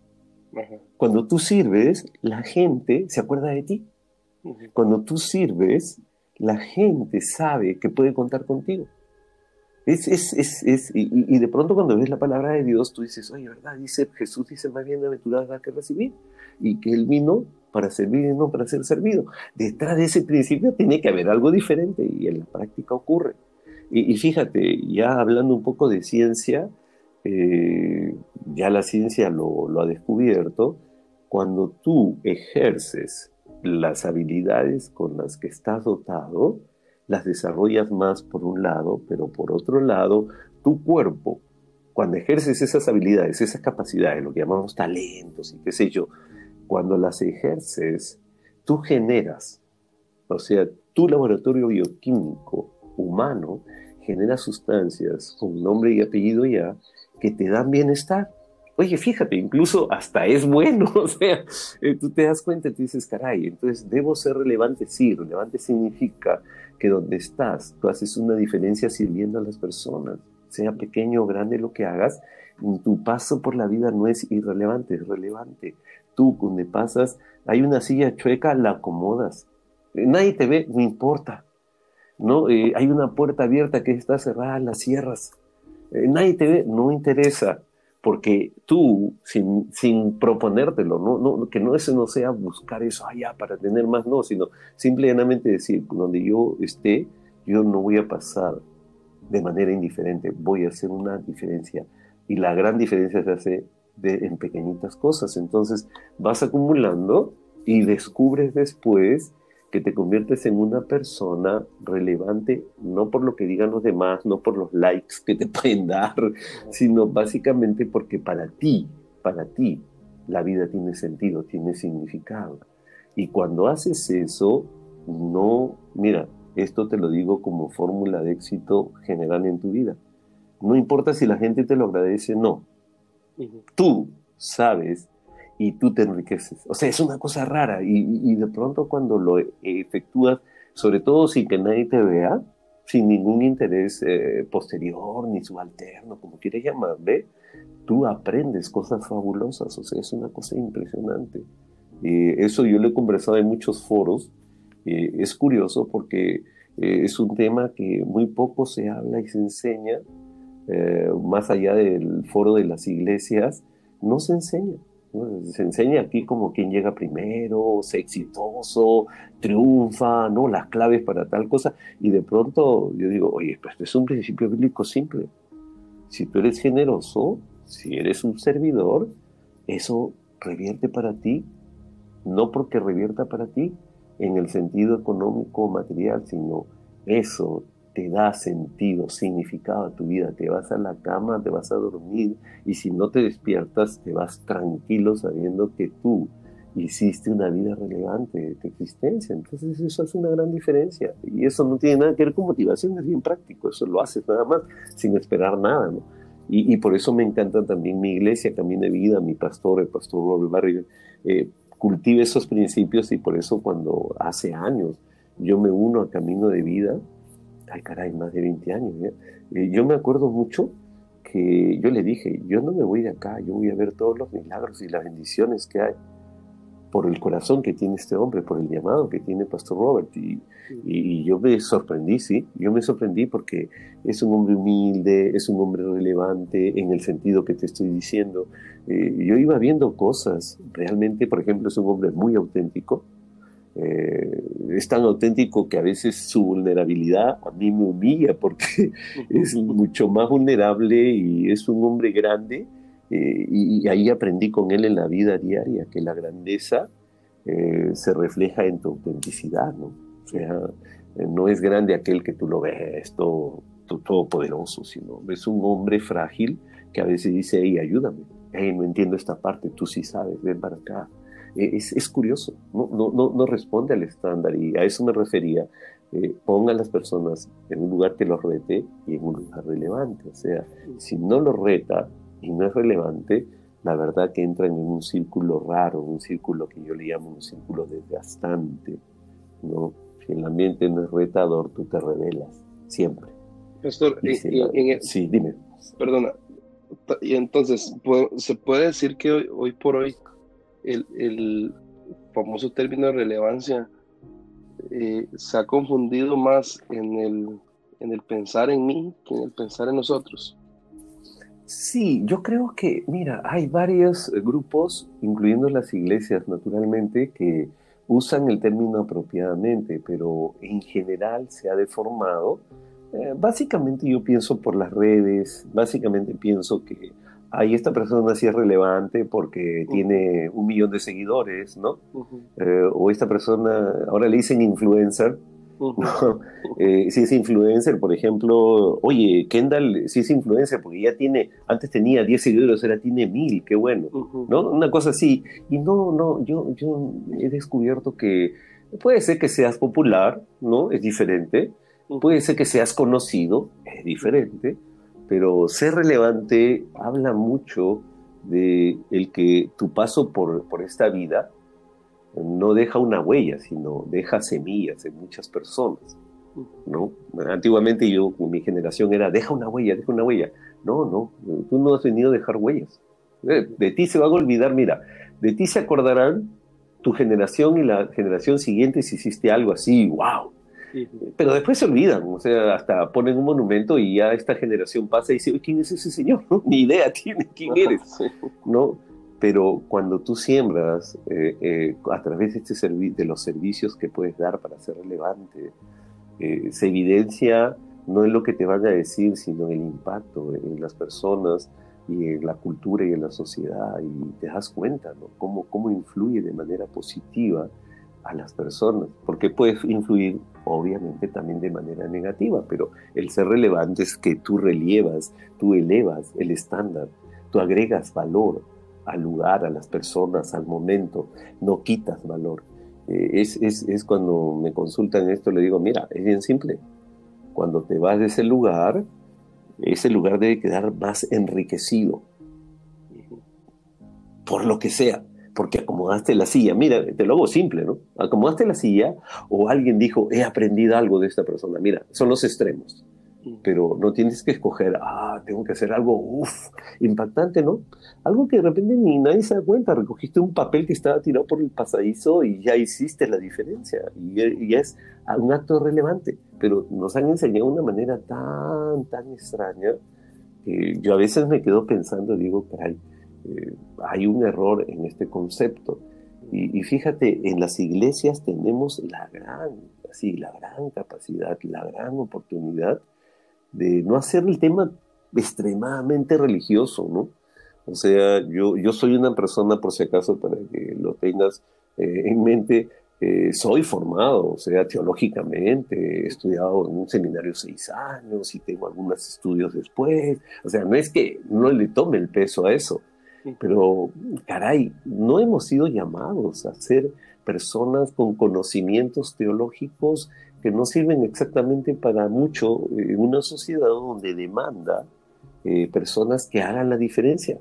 Cuando tú sirves, la gente se acuerda de ti. Cuando tú sirves, la gente sabe que puede contar contigo. Es, es, es, es y, de pronto cuando ves la palabra de Dios, tú dices, oye, ¿verdad? Dice, Jesús dice, más bienaventurada que recibir, y que Él vino para servir y no para ser servido. Detrás de ese principio tiene que haber algo diferente y en la práctica ocurre. Y, fíjate, ya hablando un poco de ciencia, eh, ya la ciencia lo ha descubierto, cuando tú ejerces las habilidades con las que estás dotado, las desarrollas más por un lado, pero por otro lado, tu cuerpo, cuando ejerces esas habilidades, esas capacidades, lo que llamamos talentos y qué sé yo, cuando las ejerces, tú generas, o sea, tu laboratorio bioquímico humano genera sustancias con nombre y apellido ya que te dan bienestar. Oye, fíjate, incluso hasta es bueno, [laughs] o sea, eh, tú te das cuenta y te dices, caray, entonces debo ser relevante, sí, relevante significa que donde estás, tú haces una diferencia sirviendo a las personas, sea pequeño o grande lo que hagas, tu paso por la vida no es irrelevante, es relevante. Tú, donde pasas, hay una silla chueca, la acomodas. Eh, nadie te ve, no importa. ¿no? Eh, hay una puerta abierta que está cerrada, la cierras. Nadie te ve, no interesa porque tú, sin, sin proponértelo, ¿no? No, que no, ese no sea buscar eso allá para tener más, no, sino simplemente decir, donde yo esté, yo no voy a pasar de manera indiferente, voy a hacer una diferencia. Y la gran diferencia se hace de, en pequeñitas cosas. Entonces vas acumulando y descubres después que te conviertes en una persona relevante, no por lo que digan los demás, no por los likes que te [laughs] pueden dar, sino básicamente porque para ti, para ti, la vida tiene sentido, tiene significado. Y cuando haces eso, no, mira, esto te lo digo como fórmula de éxito general en tu vida. No importa si la gente te lo agradece, no. Tú sabes y tú te enriqueces. O sea, es una cosa rara y, de pronto cuando lo efectúas, sobre todo sin que nadie te vea, sin ningún interés eh, posterior ni subalterno, como quieras llamarle, tú aprendes cosas fabulosas. O sea, es una cosa impresionante. eso yo lo he conversado en muchos foros. es curioso porque eh, es un tema que muy poco se habla y se enseña, eh, más allá del foro de las iglesias, no se enseña. Se enseña aquí como quien llega primero, es exitoso, triunfa, ¿no? Las claves para tal cosa. Y de pronto yo digo, oye, pues es un principio bíblico simple. Si tú eres generoso, si eres un servidor, eso revierte para ti, no porque revierta para ti en el sentido económico o material, sino eso te da sentido, significado a tu vida. Te vas a la cama, te vas a dormir y si no te despiertas, te vas tranquilo sabiendo que tú hiciste una vida relevante de tu existencia. Entonces eso hace una gran diferencia. Y eso no tiene nada que ver con motivación, es bien práctico. Eso lo haces nada más, sin esperar nada. Y, por eso me encanta también mi iglesia, Camino de Vida, mi pastor, el pastor Robert Barrio, eh, cultiva esos principios y por eso cuando hace años yo me uno a Camino de Vida, ay caray, más de 20 años. Eh, yo me acuerdo mucho que yo le dije, yo no me voy de acá, yo voy a ver todos los milagros y las bendiciones que hay. por el corazón que tiene este hombre, por el llamado que tiene Pastor Robert. Y, y, yo me sorprendí, sí, yo me sorprendí porque es un hombre humilde, es un hombre relevante en el sentido que te estoy diciendo. Eh, yo iba viendo cosas, realmente, por ejemplo, es un hombre muy auténtico. Eh, es tan auténtico que a veces su vulnerabilidad a mí me humilla porque [laughs] es mucho más vulnerable y es un hombre grande eh, y, ahí aprendí con él en la vida diaria que la grandeza eh, se refleja en tu autenticidad, ¿no? O sea, no es grande aquel que tú lo ves todo, todopoderoso, sino es un hombre frágil que a veces dice, hey, ayúdame, hey, no entiendo esta parte, tú sí sabes, ven para acá. Es, es curioso, no, no, no, no, responde al estándar y a eso me refería. ponga a las personas en un lugar que los rete y en un lugar relevante. O sea, si no los reta, y no es relevante, la verdad que entran en un círculo raro, un círculo que yo le llamo un círculo desgastante, ¿no? Si el ambiente no es retador, tú te revelas, siempre. Pastor, en, sí, dime. Perdona, y entonces, ¿se puede decir que hoy, por hoy el, famoso término de relevancia eh, se ha confundido más en el, en el pensar en mí que en el pensar en nosotros? Sí, yo creo que, mira, hay varios grupos, incluyendo las iglesias naturalmente, que usan el término apropiadamente, pero en general se ha deformado. Eh, básicamente yo pienso por las redes, básicamente pienso que hay esta persona sí es relevante porque tiene un millón de seguidores, ¿no? Eh, o esta persona, ahora le dicen influencer, [laughs] eh, si es influencer, por ejemplo, oye, Kendall, si es influencer, porque ya tiene, antes tenía 10 seguidores, ahora tiene 1000, qué bueno, ¿no? Una cosa así. Y no, no, yo, yo he descubierto que puede ser que seas popular, ¿no? Es diferente. Puede ser que seas conocido, es diferente. Pero ser relevante habla mucho de el que tu paso por, por esta vida no deja una huella, sino deja semillas en muchas personas. ¿no? Antiguamente yo, mi generación era, deja una huella, deja una huella. No, no, tú no has venido a dejar huellas. Eh, de ti se van a olvidar, mira, de ti se acordarán tu generación y la generación siguiente si hiciste algo así, wow. Pero después se olvidan, o sea, hasta ponen un monumento y ya esta generación pasa y dice, ¿quién es ese señor? [laughs] Ni idea tiene quién eres, ¿no? pero cuando tú siembras eh, eh, a través de, este de los servicios que puedes dar para ser relevante, eh, se evidencia no en lo que te van a decir, sino en el impacto en las personas y en la cultura y en la sociedad, y te das cuenta ¿no? cómo, cómo influye de manera positiva a las personas, porque puedes influir obviamente también de manera negativa, pero el ser relevante es que tú relievas, tú elevas el estándar, tú agregas valor, al lugar, a las personas, al momento, no quitas valor. Eh, es, es, es, cuando me consultan esto, le digo, mira, es bien simple. Cuando te vas de ese lugar, ese lugar debe quedar más enriquecido. Por lo que sea, porque acomodaste la silla. Mira, te lo hago simple, ¿no? Acomodaste la silla o alguien dijo, he aprendido algo de esta persona. Mira, son los extremos pero no tienes que escoger, ah, tengo que hacer algo, uff, impactante, ¿no? Algo que de repente ni nadie se da cuenta, recogiste un papel que estaba tirado por el pasadizo y ya hiciste la diferencia, y ya es un acto relevante, pero nos han enseñado de una manera tan, tan extraña, que yo a veces me quedo pensando, digo, caray, eh, hay un error en este concepto. Y, y, fíjate, en las iglesias tenemos la gran, así, la gran capacidad, la gran oportunidad de no hacer el tema extremadamente religioso, ¿no? O sea, yo, yo soy una persona, por si acaso, para que lo tengas eh, en mente, eh, soy formado, o sea, teológicamente, he estudiado en un seminario seis años y tengo algunos estudios después, o sea, no es que no le tome el peso a eso, pero caray, no hemos sido llamados a ser personas con conocimientos teológicos que no sirven exactamente para mucho en una sociedad donde demanda eh, personas que hagan la diferencia.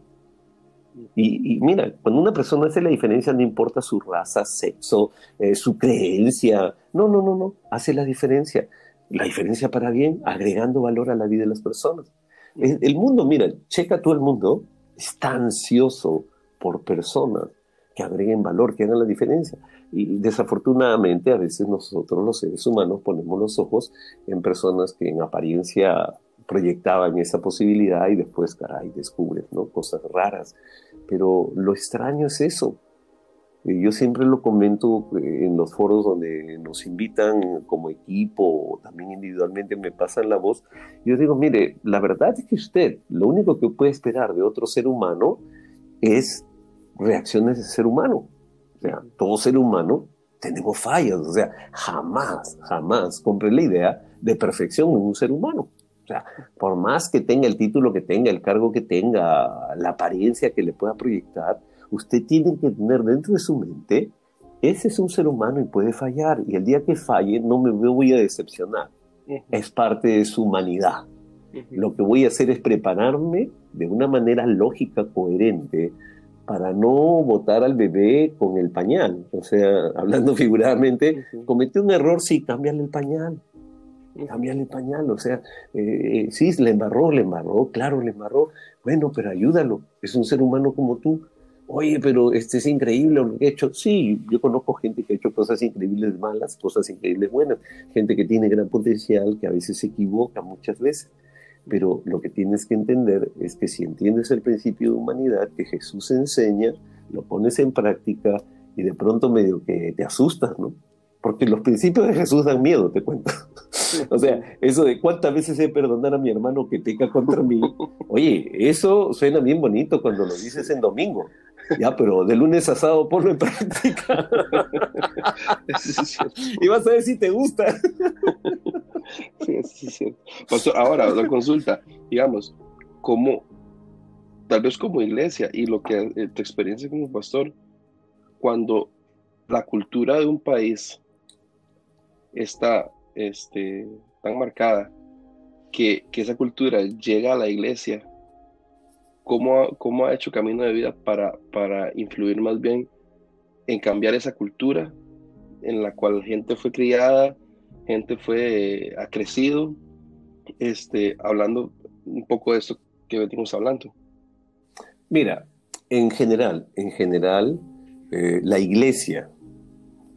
Y, mira, cuando una persona hace la diferencia, no importa su raza, sexo, eh, su creencia, no, no, no, no, hace la diferencia. La diferencia para bien, agregando valor a la vida de las personas. El mundo, mira, checa todo el mundo, está ansioso por personas que agreguen valor, que hagan la diferencia. Y desafortunadamente a veces nosotros los seres humanos ponemos los ojos en personas que en apariencia proyectaban esa posibilidad y después, caray, descubren ¿no? cosas raras. Pero lo extraño es eso. Yo siempre lo comento eh, en los foros donde nos invitan como equipo o también individualmente me pasan la voz. Yo digo, mire, la verdad es que usted lo único que puede esperar de otro ser humano es reacciones de ser humano. O sea, todo ser humano tenemos fallas. O sea, jamás, jamás compré la idea de perfección en un ser humano. O sea, por más que tenga el título que tenga, el cargo que tenga, la apariencia que le pueda proyectar, usted tiene que tener dentro de su mente, ese es un ser humano y puede fallar. Y el día que falle, no me voy a decepcionar. Es parte de su humanidad. Lo que voy a hacer es prepararme de una manera lógica, coherente, para no botar al bebé con el pañal. O sea, [laughs] hablando figuradamente, cometió un error, sí, cámbiale el pañal. Cámbiale el pañal, o sea, eh, sí, le embarró, le embarró, claro, le embarró. Bueno, pero ayúdalo, es un ser humano como tú. Oye, pero este es increíble lo que he hecho. Sí, yo conozco gente que ha hecho cosas increíbles malas, cosas increíbles buenas, gente que tiene gran potencial, que a veces se equivoca muchas veces. Pero lo que tienes que entender es que si entiendes el principio de humanidad que Jesús enseña, lo pones en práctica y de pronto medio que te asustas, ¿no? Porque los principios de Jesús dan miedo, te cuento. [laughs] o sea, eso de cuántas veces he perdonar a mi hermano que peca contra mí. Oye, eso suena bien bonito cuando lo dices en domingo. Ya, pero de lunes a sábado ponlo en práctica. y vas a ver si te gusta. sí, sí, sí. Pastor, ahora, la consulta, digamos, como, tal vez como iglesia y lo que eh, tu experiencia como pastor, cuando la cultura de un país está este, tan marcada que, que esa cultura llega a la iglesia cómo, ha hecho camino de vida para, para influir más bien en cambiar esa cultura en la cual gente fue criada, gente fue, ha crecido, este, hablando un poco de esto que venimos hablando. Mira, en general, en general, eh, la iglesia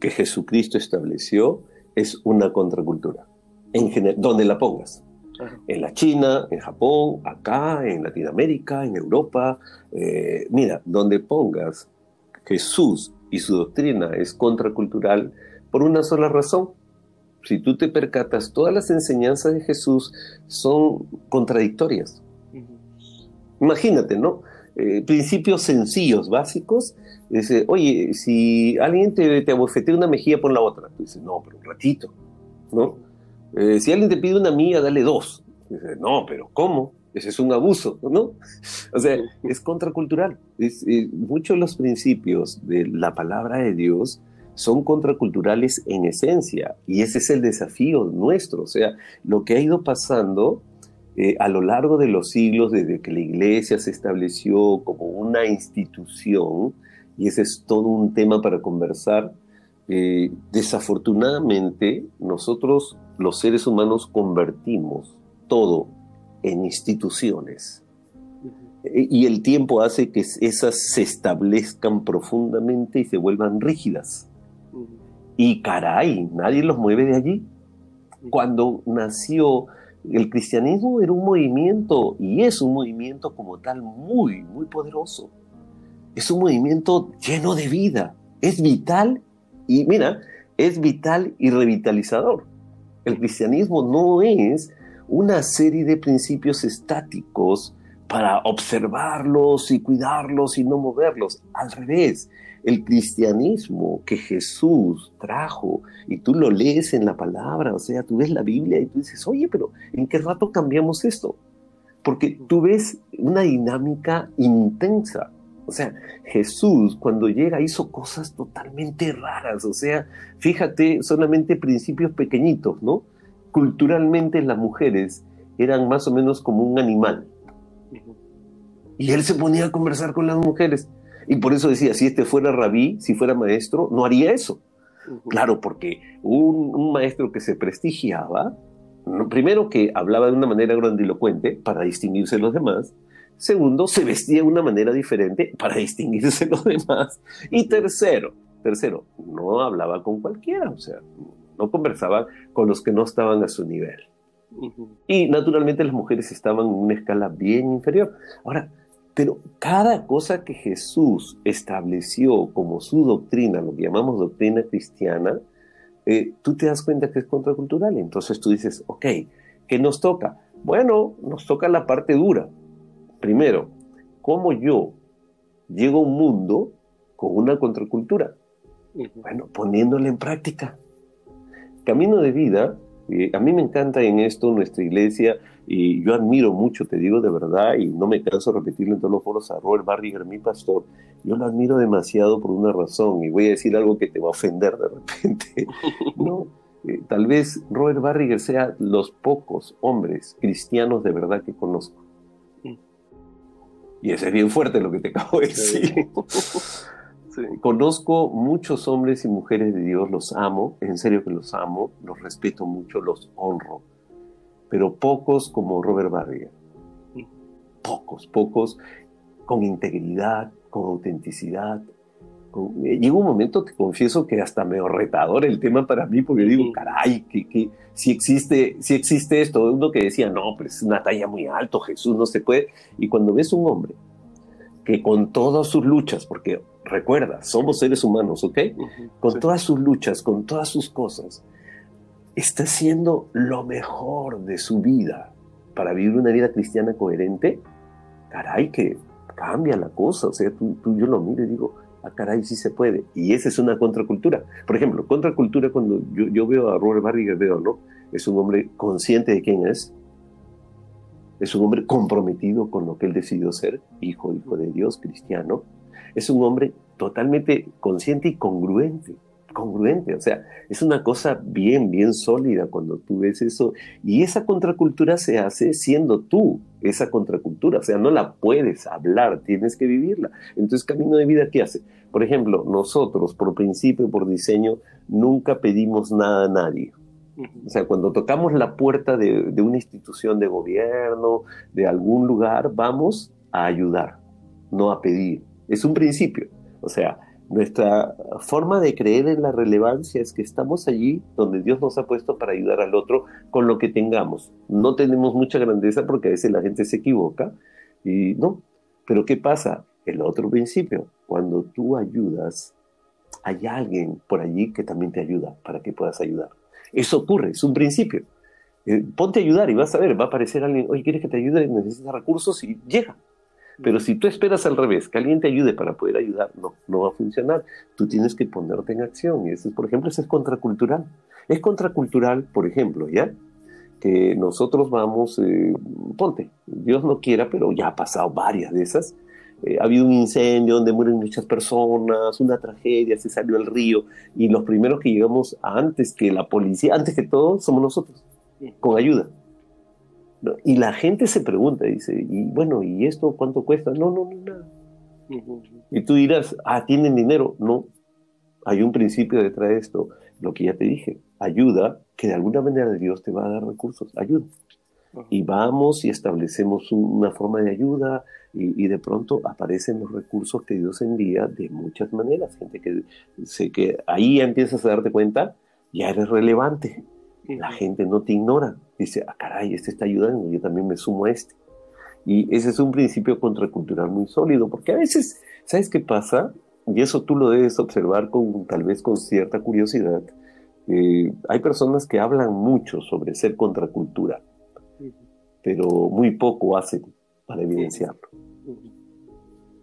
que Jesucristo estableció es una contracultura, en donde la pongas en la China, en Japón, acá, en Latinoamérica, en Europa. Eh, mira, donde pongas Jesús y su doctrina es contracultural por una sola razón. Si tú te percatas, todas las enseñanzas de Jesús son contradictorias. Imagínate, ¿no? Eh, principios sencillos, básicos. Dice, oye, si alguien te, te abofetea una mejilla, pon la otra. Tú dices, no, pero un ratito, ¿no? Eh, si alguien te pide una mía, dale dos. Dice, no, pero ¿cómo? Ese es un abuso, ¿no? O sea, es contracultural. muchos de los principios de la palabra de Dios son contraculturales en esencia y ese es el desafío nuestro. O sea, lo que ha ido pasando eh, a lo largo de los siglos, desde que la iglesia se estableció como una institución, y ese es todo un tema para conversar, eh, desafortunadamente nosotros los seres humanos convertimos todo en instituciones. Y el tiempo hace que esas se establezcan profundamente y se vuelvan rígidas. Y caray, nadie los mueve de allí. Cuando nació el cristianismo era un movimiento y es un movimiento como tal muy, muy poderoso. Es un movimiento lleno de vida. Es vital y mira, es vital y revitalizador. El cristianismo no es una serie de principios estáticos para observarlos y cuidarlos y no moverlos. Al revés, el cristianismo que Jesús trajo, y tú lo lees en la palabra, o sea, tú ves la Biblia y tú dices, oye, pero ¿en qué rato cambiamos esto? Porque tú ves una dinámica intensa. O sea, Jesús cuando llega hizo cosas totalmente raras. O sea, fíjate, solamente principios pequeñitos, ¿no? Culturalmente las mujeres eran más o menos como un animal. Y él se ponía a conversar con las mujeres. Y por eso decía, si este fuera rabí, si fuera maestro, no haría eso. Claro, porque un, un maestro que se prestigiaba, primero que hablaba de una manera grandilocuente para distinguirse de los demás, Segundo, se vestía de una manera diferente para distinguirse de los demás. Y tercero, tercero, no hablaba con cualquiera, o sea, no conversaba con los que no estaban a su nivel. Y naturalmente las mujeres estaban en una escala bien inferior. Ahora, pero cada cosa que Jesús estableció como su doctrina, lo que llamamos doctrina cristiana, eh, tú te das cuenta que es contracultural. Entonces tú dices, ok, ¿qué nos toca? Bueno, nos toca la parte dura. Primero, ¿cómo yo llego a un mundo con una contracultura? Bueno, poniéndole en práctica. Camino de vida, eh, a mí me encanta en esto nuestra iglesia, y yo admiro mucho, te digo de verdad, y no me canso de repetirlo en todos los foros a Robert Barriger, mi pastor. Yo lo admiro demasiado por una razón, y voy a decir algo que te va a ofender de repente. [laughs] no, eh, tal vez Robert Barriger sea los pocos hombres cristianos de verdad que conozco. Y ese es bien fuerte lo que te acabo de decir. [laughs] Conozco muchos hombres y mujeres de Dios, los amo, en serio que los amo, los respeto mucho, los honro pero pocos como Robert Barriga. Pocos, pocos con integridad, con autenticidad. Llegó un momento, te confieso, que hasta me retador el tema para mí, porque yo digo, caray, que, si, existe, si existe esto, uno que decía, no, pero es una talla muy alto, Jesús no se puede. Y cuando ves un hombre que con todas sus luchas, porque recuerda, somos seres humanos, ¿ok? Con todas sus luchas, con todas sus cosas, está haciendo lo mejor de su vida para vivir una vida cristiana coherente, caray, que cambia la cosa. O sea, tú, yo lo miro y digo, ah, caray, sí se puede. Y esa es una contracultura. Por ejemplo, contracultura cuando yo, veo a Robert Barriga, veo, ¿no? Es un hombre consciente de quién es. Es un hombre comprometido con lo que él decidió ser, hijo, hijo de Dios, cristiano. Es un hombre totalmente consciente y congruente congruente, o sea, es una cosa bien, bien sólida cuando tú ves eso. Y esa contracultura se hace siendo tú esa contracultura, o sea, no la puedes hablar, tienes que vivirla. Entonces, camino de vida, ¿qué hace? Por ejemplo, nosotros, por principio, por diseño, nunca pedimos nada a nadie. O sea, cuando tocamos la puerta de, de una institución de gobierno, de algún lugar, vamos a ayudar, no a pedir. Es un principio. O sea, nuestra forma de creer en la relevancia es que estamos allí donde Dios nos ha puesto para ayudar al otro con lo que tengamos. No tenemos mucha grandeza porque a veces la gente se equivoca y no. Pero ¿qué pasa? El otro principio, cuando tú ayudas, hay alguien por allí que también te ayuda para que puedas ayudar. Eso ocurre, es un principio. Eh, ponte a ayudar y vas a ver, va a aparecer alguien, oye, ¿quieres que te ayude? Necesitas recursos y llega. Pero si tú esperas al revés, que alguien te ayude para poder ayudar, no, no va a funcionar. Tú tienes que ponerte en acción. Y eso, por ejemplo, eso es contracultural. Es contracultural, por ejemplo, ¿ya? Que nosotros vamos, eh, ponte, Dios no quiera, pero ya ha pasado varias de esas. Eh, ha habido un incendio donde mueren muchas personas, una tragedia, se salió al río, y los primeros que llegamos antes que la policía, antes que todo, somos nosotros, con ayuda. Y la gente se pregunta, dice, y bueno, ¿y esto cuánto cuesta? No, no, no, nada. Y tú dirás, ah, ¿tienen dinero? No. Hay un principio detrás de esto, lo que ya te dije, ayuda, que de alguna manera Dios te va a dar recursos, ayuda. Y vamos y establecemos una forma de ayuda y, de pronto aparecen los recursos que Dios envía de muchas maneras. Gente que, sé que ahí empiezas a darte cuenta, ya eres relevante. La gente no te ignora. Dice, ah, caray, este está ayudando, yo también me sumo a este. Y ese es un principio contracultural muy sólido, porque a veces, ¿sabes qué pasa? Y eso tú lo debes observar con tal vez con cierta curiosidad. Eh, hay personas que hablan mucho sobre ser contracultura, pero muy poco hacen para evidenciarlo.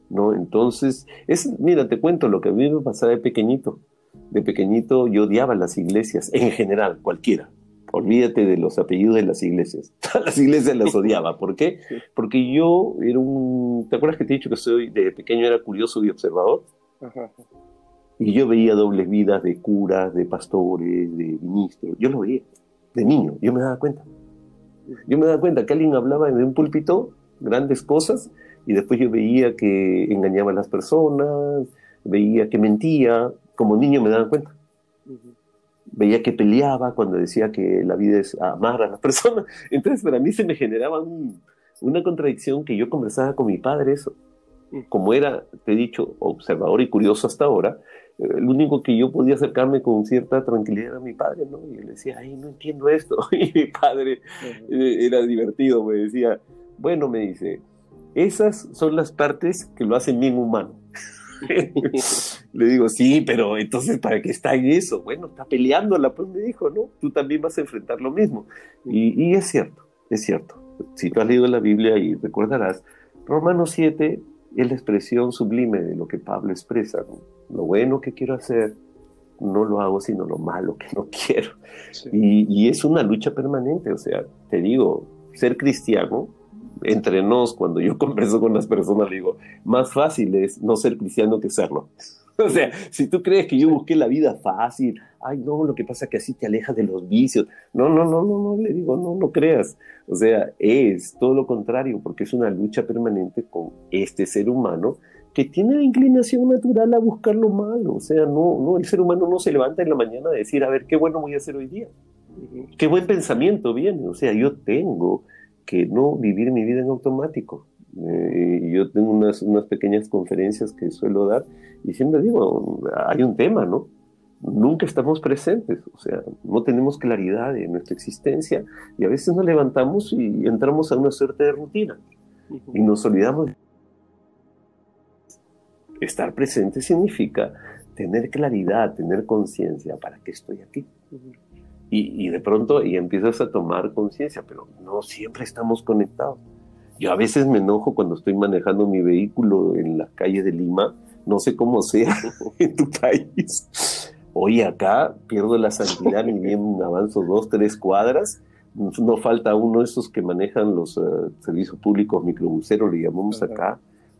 ¿No? Entonces, es, mira, te cuento lo que a mí me pasaba de pequeñito de pequeñito yo odiaba las iglesias, en general, cualquiera. Olvídate de los apellidos de las iglesias. [laughs] las iglesias las odiaba. ¿Por qué? Porque yo era un... ¿Te acuerdas que te he dicho que soy de pequeño era curioso y observador? Y yo veía dobles vidas de curas, de pastores, de ministros. Yo lo veía, de niño, yo me daba cuenta. Yo me daba cuenta que alguien hablaba en un púlpito grandes cosas y después yo veía que engañaba a las personas, veía que mentía, como niño me daba cuenta. Veía que peleaba cuando decía que la vida es amar a las personas. [laughs] Entonces para mí se me generaba un, una contradicción que yo conversaba con mi padre eso. Como era, te he dicho, observador y curioso hasta ahora, eh, el único que yo podía acercarme con cierta tranquilidad era mi padre, ¿no? Y le decía, ay, no entiendo esto. [laughs] Y mi padre eh, era divertido, me decía, bueno, me dice, esas son las partes que lo hacen bien humano. [laughs] Le digo, sí, pero entonces, ¿para qué está en eso? Bueno, está peleándola, pues me dijo, ¿no? Tú también vas a enfrentar lo mismo. Y, es cierto, es cierto. Si tú has leído la Biblia y recordarás, Romanos 7 es la expresión sublime de lo que Pablo expresa. Lo bueno que quiero hacer, no lo hago, sino lo malo que no [laughs] quiero. Y, y es una lucha permanente. O sea, te digo, ser cristiano entre nos, cuando yo [laughs] converso con las personas, digo, más fácil es no ser cristiano que serlo. [laughs] O sea, si tú crees que yo busqué la vida fácil, ay, no, lo que pasa es que así te alejas de los vicios. No, no, no, no, no, le digo, no, no creas. O sea, es todo lo contrario, porque es una lucha permanente con este ser humano que tiene la inclinación natural a buscar lo malo. O sea, no, no, el ser humano no se levanta en la mañana a decir, a ver, qué bueno voy a hacer hoy día. Qué buen pensamiento viene. O sea, yo tengo que no vivir mi vida en automático. Eh, yo tengo unas, unas pequeñas conferencias que suelo dar y siempre digo, hay un tema, ¿no? Nunca estamos presentes, o sea, no tenemos claridad en nuestra existencia y a veces nos levantamos y entramos a una suerte de rutina y nos olvidamos. Estar presente significa tener claridad, tener conciencia, ¿para qué estoy aquí? Y, de pronto y empiezas a tomar conciencia, pero no siempre estamos conectados. Yo a veces me enojo cuando estoy manejando mi vehículo en la calle de Lima, no sé cómo sea [laughs] en tu país. Hoy acá pierdo la santidad y bien [laughs] avanzo dos, tres cuadras. No falta uno de esos que manejan los eh, servicios públicos microbuseros, le llamamos acá.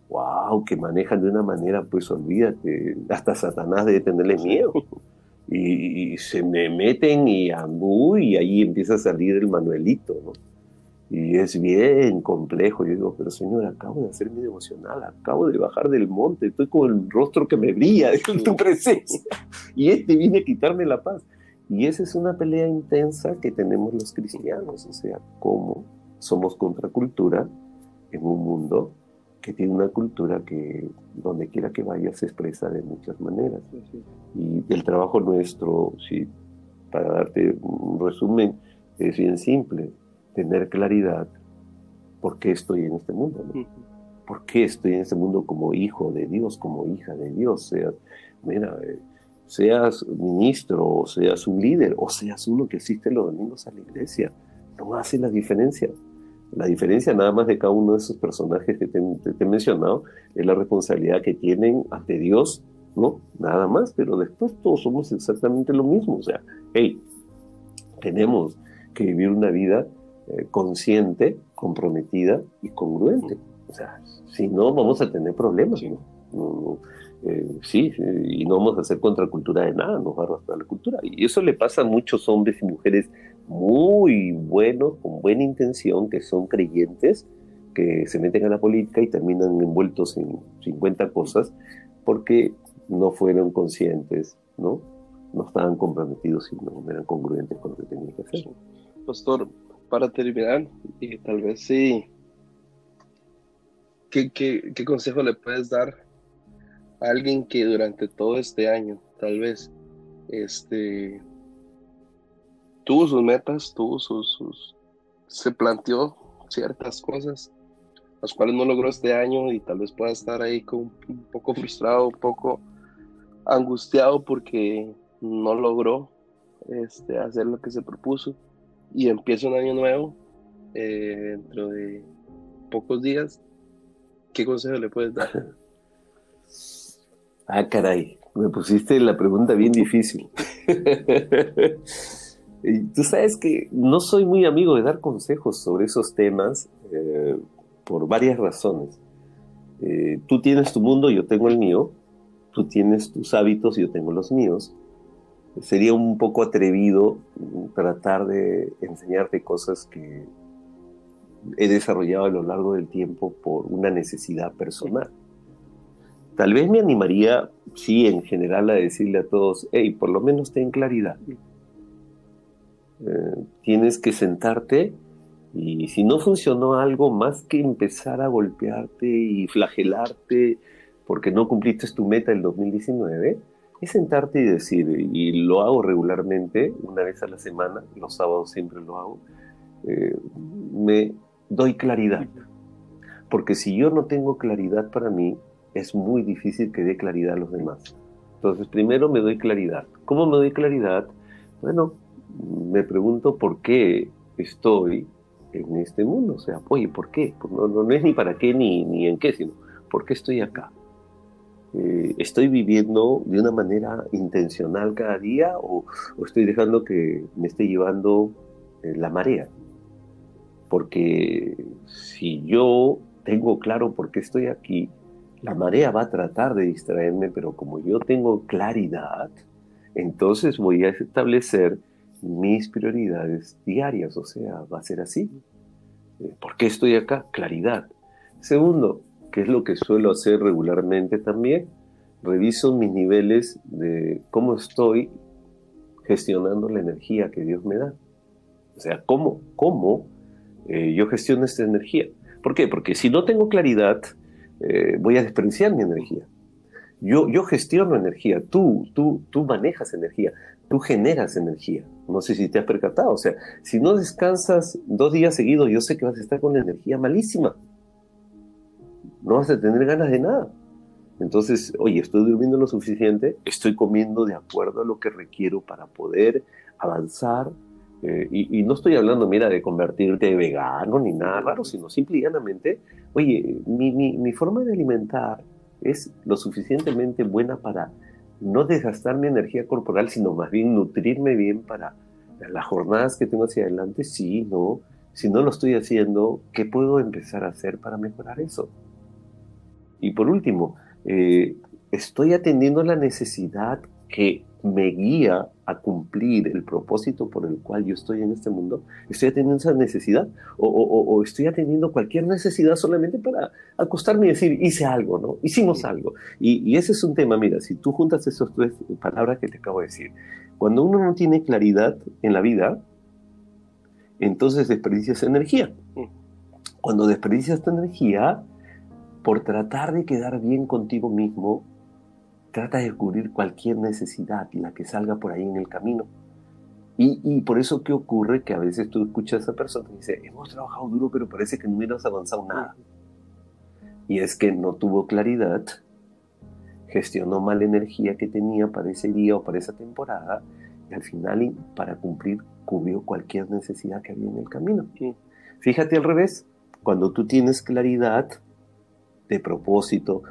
¡Wow! Que manejan de una manera, pues olvídate, hasta Satanás debe tenerle miedo [laughs] y, se me meten y andú y ahí empieza a salir el Manuelito, ¿no? Y es bien complejo. Yo digo, pero señor, acabo de hacer mi devocional, acabo de bajar del monte, estoy con el rostro que me brilla de tu presencia. Y este viene a quitarme la paz. Y esa es una pelea intensa que tenemos los cristianos, o sea, cómo somos contracultura en un mundo que tiene una cultura que donde quiera que vaya se expresa de muchas maneras. Y el trabajo nuestro, sí, para darte un resumen, es bien simple, tener claridad por qué estoy en este mundo, ¿Por qué estoy en este mundo como hijo de Dios, como hija de Dios? Seas, mira, eh, seas ministro, o seas un líder, o seas uno que asiste los domingos a la iglesia, no hace la diferencia. La diferencia nada más de cada uno de esos personajes que te, he mencionado es la responsabilidad que tienen ante Dios, ¿no? Nada más, pero después todos somos exactamente lo mismo. O sea, hey, tenemos que vivir una vida eh, consciente, comprometida y congruente. O sea, si no, vamos a tener problemas, ¿no? Eh, sí, y no vamos a hacer contracultura de nada, nos va a arrastrar la cultura. Y eso le pasa a muchos hombres y mujeres muy buenos, con buena intención, que son creyentes, que se meten a la política y terminan envueltos en 50 cosas porque no fueron conscientes, ¿no? No estaban comprometidos y no eran congruentes con lo que tenían que hacer. Pastor, para terminar, y tal vez sí, ¿qué, qué consejo le puedes dar a alguien que durante todo este año, tal vez, este, tuvo sus metas, tuvo sus, se planteó ciertas cosas, las cuales no logró este año y tal vez pueda estar ahí con, un poco frustrado, un poco angustiado porque no logró este, hacer lo que se propuso y empieza un año nuevo eh, dentro de pocos días. ¿Qué consejo le puedes dar? [laughs] Ah, caray, me pusiste la pregunta bien difícil. [laughs] tú sabes que no soy muy amigo de dar consejos sobre esos temas eh, por varias razones. Eh, tú tienes tu mundo, yo tengo el mío. Tú tienes tus hábitos, yo tengo los míos. Sería un poco atrevido tratar de enseñarte cosas que he desarrollado a lo largo del tiempo por una necesidad personal. Tal vez me animaría, sí, en general, a decirle a todos, hey, por lo menos ten claridad. Tienes que sentarte Y si no funcionó algo, más que empezar a golpearte y flagelarte porque no cumpliste tu meta del 2019, es sentarte y decir, y lo hago regularmente, una vez a la semana, los sábados siempre lo hago, eh, me doy claridad. Porque si yo no tengo claridad para mí, es muy difícil que dé claridad a los demás. Entonces, primero me doy claridad. ¿Cómo me doy claridad? Bueno, me pregunto por qué estoy en este mundo. O sea, oye, ¿por qué? Pues no, no, es ni para qué ni, ni en qué, sino ¿por qué estoy acá? Eh, ¿Estoy viviendo de una manera intencional cada día o, estoy dejando que me esté llevando eh, la marea? Porque si yo tengo claro por qué estoy aquí, la marea va a tratar de distraerme, pero como yo tengo claridad, entonces voy a establecer mis prioridades diarias, o sea, va a ser así. Eh, ¿Por qué estoy acá? Claridad. Segundo, ¿qué es lo que suelo hacer regularmente también? Reviso mis niveles de cómo estoy gestionando la energía que Dios me da. O sea, cómo, cómo eh, yo gestiono esta energía. ¿Por qué? Porque si no tengo claridad, eh, voy a desperdiciar mi energía. Yo, yo gestiono energía, tú, tú, tú manejas energía, tú generas energía. No sé si te has percatado. O sea, si no descansas dos días seguidos, yo sé que vas a estar con energía malísima. No vas a tener ganas de nada. Entonces, oye, estoy durmiendo lo suficiente, estoy comiendo de acuerdo a lo que requiero para poder avanzar. Eh, y, no estoy hablando, mira, de convertirte vegano ni nada raro, sino simple y llanamente, oye, mi forma de alimentar es lo suficientemente buena para no desgastar mi energía corporal, sino más bien nutrirme bien para las jornadas que tengo hacia adelante, sí, no. Si no lo estoy haciendo, ¿qué puedo empezar a hacer para mejorar eso? Y por último, eh, estoy atendiendo la necesidad que me guía a cumplir el propósito por el cual yo estoy en este mundo, estoy atendiendo esa necesidad o, estoy atendiendo cualquier necesidad solamente para acostarme y decir, hice algo, ¿no? Hicimos algo. Y, ese es un tema, mira, si tú juntas esas tres palabras que te acabo de decir, cuando uno no tiene claridad en la vida, entonces desperdicias energía. Cuando desperdicias tu energía, por tratar de quedar bien contigo mismo, trata de cubrir cualquier necesidad, la que salga por ahí en el camino. Y, por eso ¿qué ocurre que a veces tú escuchas a esa persona y dice, hemos trabajado duro, pero parece que no hemos avanzado nada. Y es que no tuvo claridad, gestionó mal la energía que tenía para ese día o para esa temporada, y al final, para cumplir, cubrió cualquier necesidad que había en el camino. Fíjate al revés, cuando tú tienes claridad de propósito,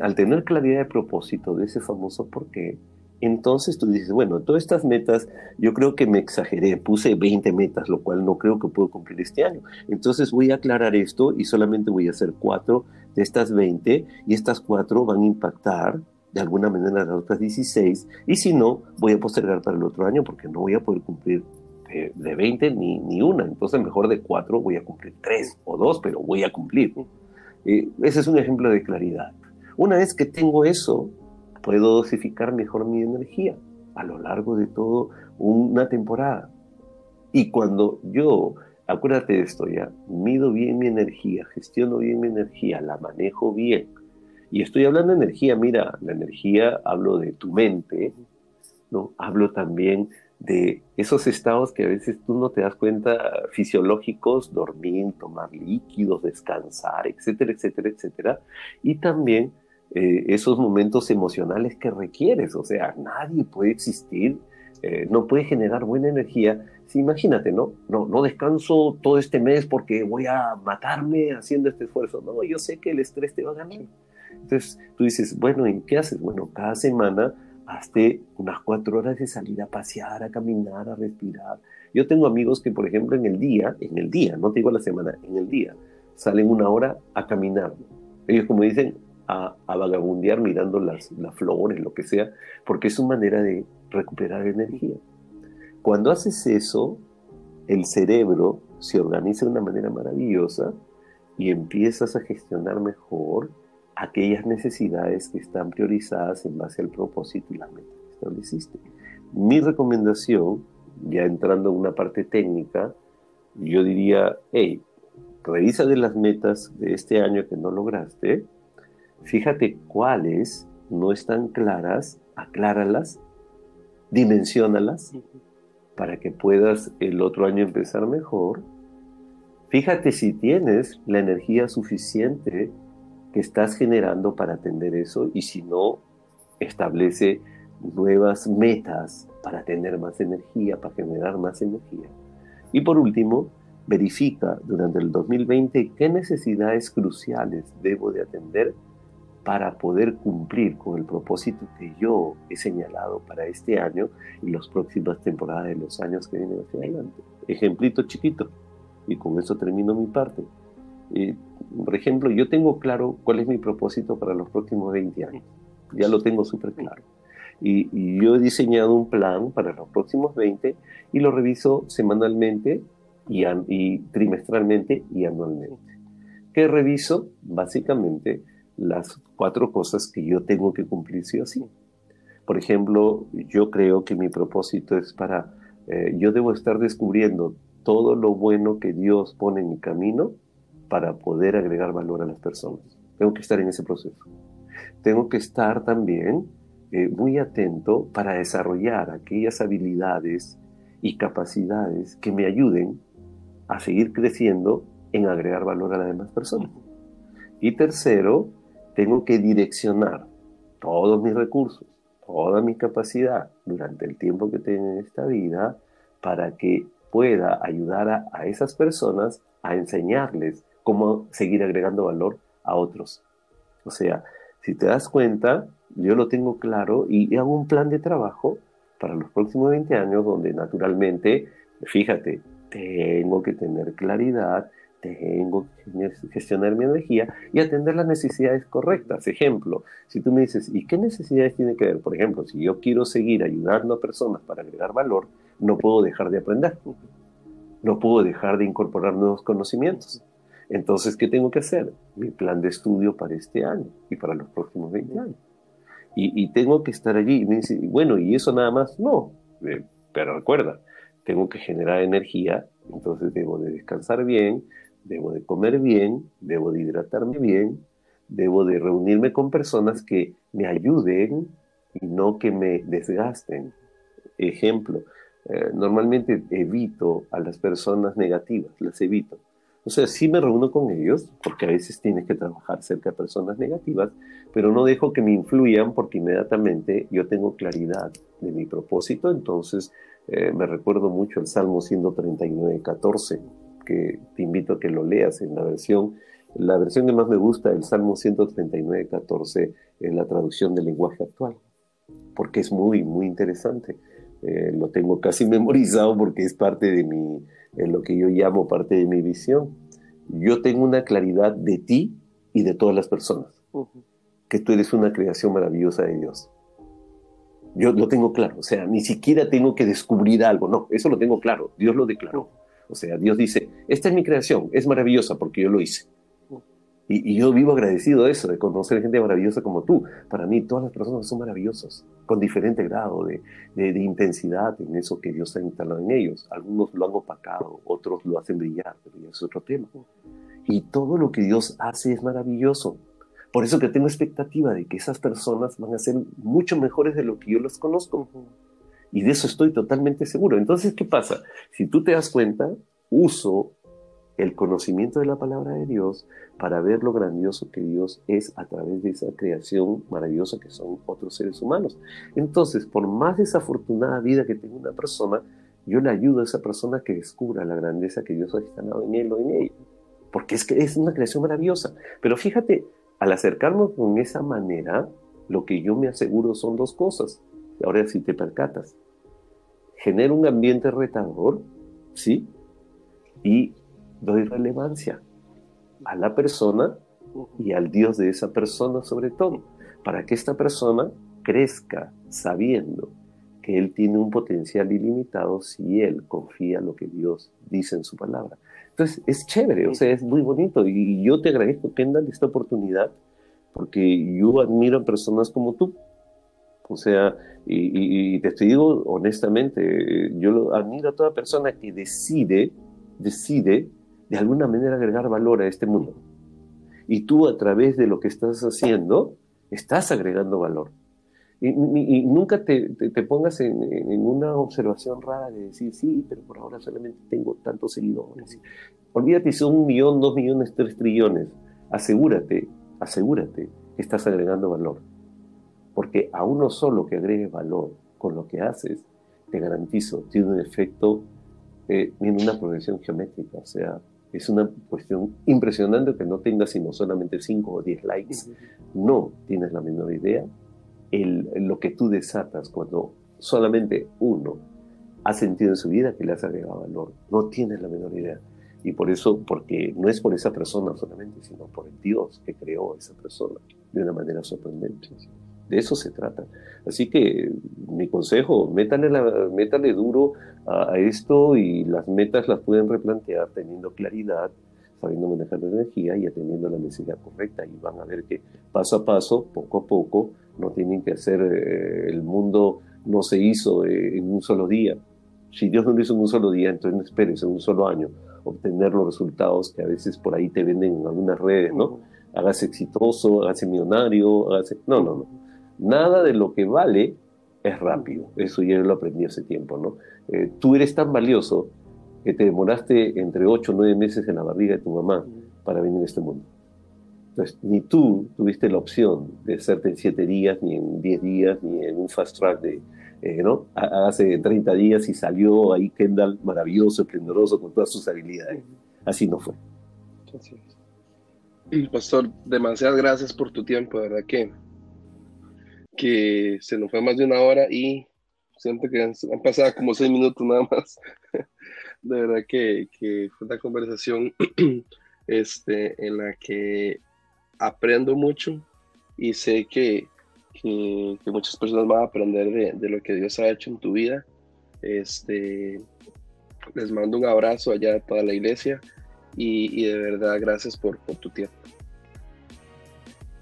al tener claridad de propósito de ese famoso por qué, entonces tú dices, bueno, todas estas metas, yo creo que me exageré, puse 20 metas, lo cual no creo que puedo cumplir este año. Entonces voy a aclarar esto y solamente voy a hacer cuatro de estas 20 y estas cuatro van a impactar de alguna manera las otras 16 y si no, voy a postergar para el otro año porque no voy a poder cumplir de, 20 ni, ni una. Entonces mejor de cuatro voy a cumplir tres o dos, pero voy a cumplir. Eh, ese es un ejemplo de claridad. Una vez que tengo eso, puedo dosificar mejor mi energía a lo largo de toda una temporada. Y cuando yo, acuérdate de esto ya, mido bien mi energía, gestiono bien mi energía, la manejo bien. Y estoy hablando de energía, mira, la energía hablo de tu mente, ¿no? Hablo también de esos estados que a veces tú no te das cuenta fisiológicos, dormir, tomar líquidos, descansar, etcétera, etcétera, etcétera. Y también eh, esos momentos emocionales que requieres. O sea, nadie puede existir, eh, no puede generar buena energía. Si imagínate, ¿no? ¿no? No descanso todo este mes porque voy a matarme haciendo este esfuerzo. No, yo sé que el estrés te va a ganar. Entonces tú dices, bueno, ¿y qué haces? Bueno, cada semana hazte unas cuatro horas de salir a pasear, a caminar, a respirar. Yo tengo amigos que, por ejemplo, en el día, en el día, no te digo la semana, en el día, salen una hora a caminar. Ellos, como dicen, a, vagabundear mirando las, las flores, lo que sea, porque es su manera de recuperar energía. Cuando haces eso, el cerebro se organiza de una manera maravillosa y empiezas a gestionar mejor aquellas necesidades que están priorizadas en base al propósito y la meta que estableciste. Mi recomendación, ya entrando en una parte técnica, yo diría, hey, revisa de las metas de este año que no lograste, fíjate cuáles no están claras, acláralas, dimensionalas para que puedas el otro año empezar mejor. Fíjate si tienes la energía suficiente que estás generando para atender eso y si no, establece nuevas metas para tener más energía, para generar más energía. Y por último, verifica durante el 2020 qué necesidades cruciales debo de atender para poder cumplir con el propósito que yo he señalado para este año y las próximas temporadas de los años que vienen hacia adelante. Ejemplito chiquito, y con eso termino mi parte. Eh, por ejemplo, yo tengo claro cuál es mi propósito para los próximos 20 años. Ya lo tengo súper claro. Y, y, yo he diseñado un plan para los próximos 20 y lo reviso semanalmente y, y trimestralmente y anualmente. ¿Qué reviso? Básicamente las cuatro cosas que yo tengo que cumplir sí o sí. Por ejemplo, yo creo que mi propósito es para, eh, yo debo estar descubriendo todo lo bueno que Dios pone en mi camino para poder agregar valor a las personas. Tengo que estar en ese proceso. Tengo que estar también eh, muy atento para desarrollar aquellas habilidades y capacidades que me ayuden a seguir creciendo en agregar valor a las demás personas. Y tercero, tengo que direccionar todos mis recursos, toda mi capacidad durante el tiempo que tengo en esta vida para que pueda ayudar a, esas personas a enseñarles cómo seguir agregando valor a otros. O sea, si te das cuenta, yo lo tengo claro y hago un plan de trabajo para los próximos 20 años donde naturalmente, fíjate, tengo que tener claridad tengo que gestionar mi energía y atender las necesidades correctas. Ejemplo, si tú me dices, ¿y qué necesidades tiene que ver? Por ejemplo, si yo quiero seguir ayudando a personas para agregar valor, no puedo dejar de aprender. No puedo dejar de incorporar nuevos conocimientos. Entonces, ¿qué tengo que hacer? Mi plan de estudio para este año y para los próximos 20 años. Y, tengo que estar allí. Y me dice, bueno, ¿y eso nada más? No. Eh, pero recuerda, tengo que generar energía, entonces debo de descansar bien, debo de comer bien, debo de hidratarme bien, debo de reunirme con personas que me ayuden y no que me desgasten. Ejemplo, eh, normalmente evito a las personas negativas, las evito. O sea, sí me reúno con ellos, porque a veces tienes que trabajar cerca de personas negativas, pero no dejo que me influyan porque inmediatamente yo tengo claridad de mi propósito. Entonces, eh, me recuerdo mucho el Salmo 139, 14 que te invito a que lo leas en la versión. La versión que más me gusta, el Salmo 139, 14, es la traducción del lenguaje actual, porque es muy, muy interesante. Eh, lo tengo casi [laughs] memorizado porque es parte de mi, lo que yo llamo parte de mi visión. Yo tengo una claridad de ti y de todas las personas, que tú eres una creación maravillosa de Dios. Yo lo tengo claro, o sea, ni siquiera tengo que descubrir algo, no, eso lo tengo claro, Dios lo declaró. O sea, Dios dice, esta es mi creación, es maravillosa porque yo lo hice. Y, yo vivo agradecido de eso, de conocer gente maravillosa como tú. Para mí, todas las personas son maravillosas, con diferente grado de, intensidad en eso que Dios ha instalado en ellos. Algunos lo han opacado, otros lo hacen brillar, pero es otro tema. Y todo lo que Dios hace es maravilloso. Por eso que tengo expectativa de que esas personas van a ser mucho mejores de lo que yo los conozco. Y de eso estoy totalmente seguro. Entonces, ¿qué pasa? Si tú te das cuenta, uso el conocimiento de la palabra de Dios para ver lo grandioso que Dios es a través de esa creación maravillosa que son otros seres humanos. Entonces, por más desafortunada vida que tenga una persona, yo le ayudo a esa persona que descubra la grandeza que Dios ha instalado en él o en ella. Porque es que es una creación maravillosa. Pero fíjate, al acercarnos con esa manera, lo que yo me aseguro son dos cosas. Ahora si te percatas, genera un ambiente retador, ¿sí? Y doy relevancia a la persona y al Dios de esa persona sobre todo, para que esta persona crezca sabiendo que él tiene un potencial ilimitado si él confía lo que Dios dice en su palabra. Entonces, es chévere, o sea, es muy bonito y yo te agradezco, Kendall, esta oportunidad porque yo admiro a personas como tú, o sea, y, te estoy digo honestamente, yo admiro a toda persona que decide decide de alguna manera agregar valor a este mundo. Y tú a través de lo que estás haciendo, estás agregando valor. Y, nunca te, pongas en, una observación rara de decir, sí, pero por ahora solamente tengo tantos seguidores. Olvídate son un millón, dos millones, tres trillones. Asegúrate, asegúrate que estás agregando valor. Porque a uno solo que agregue valor con lo que haces, te garantizo, tiene un efecto, eh, tiene una progresión geométrica. O sea, es una cuestión impresionante que no tengas sino solamente 5 o 10 likes. No tienes la menor idea el, lo que tú desatas cuando solamente uno ha sentido en su vida que le has agregado valor. No tienes la menor idea. Y por eso, porque no es por esa persona solamente, sino por el Dios que creó a esa persona de una manera sorprendente. De eso se trata. Así que mi consejo, métale, la, duro a, esto y las metas las pueden replantear teniendo claridad, sabiendo manejar la energía y atendiendo la necesidad correcta. Y van a ver que paso a paso, poco a poco, no tienen que hacer, eh, el mundo no se hizo eh, en un solo día. Si Dios no lo hizo en un solo día, entonces no esperes en un solo año obtener los resultados que a veces por ahí te venden en algunas redes, ¿no? Hágase exitoso, hágase millonario, hágase... No, no, no. Nada de lo que vale es rápido. Eso ya lo aprendí hace tiempo, ¿no? Eh, tú eres tan valioso que te demoraste entre 8 o 9 meses en la barriga de tu mamá para venir a este mundo. Entonces, ni tú tuviste la opción de hacerte en 7 días, ni en 10 días, ni en un fast track de, eh, ¿no? Hace 30 días y salió ahí Kendall maravilloso, esplendoroso, con todas sus habilidades. Así no fue. Pastor, demasiadas gracias por tu tiempo, de verdad que, que se nos fue más de una hora y siento que han, pasado como seis minutos nada más. [laughs] de verdad que, que fue una conversación [clears throat] este, en la que aprendo mucho y sé que, que, muchas personas van a aprender de, lo que Dios ha hecho en tu vida. Este, les mando un abrazo allá a toda la iglesia y, de verdad gracias por, por, tu tiempo.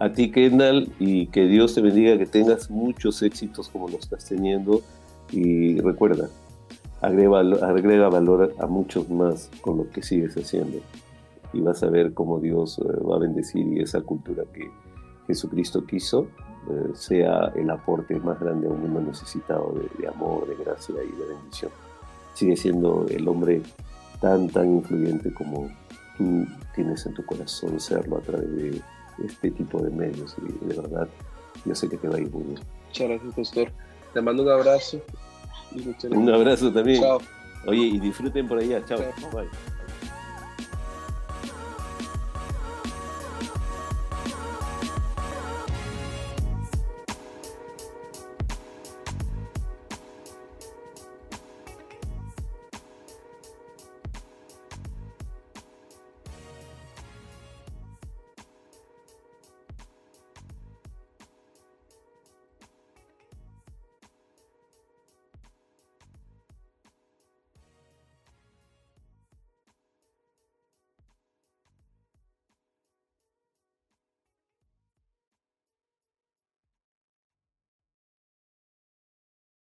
A ti, Kendall, y que Dios te bendiga, que tengas muchos éxitos como lo estás teniendo. Y recuerda, agrega, agrega valor a muchos más con lo que sigues haciendo y vas a ver cómo Dios eh, va a bendecir y esa cultura que Jesucristo quiso eh, sea el aporte más grande a un mundo necesitado de, amor, de gracia y de bendición. Sigue siendo el hombre tan, tan influyente como tú tienes en tu corazón serlo a través de este tipo de medios y de verdad yo sé que te va a ir muy bien. Muchas gracias, pastor. Te mando un abrazo. un abrazo también. Chao. Oye, y disfruten por allá. Chao. Chao. Bye.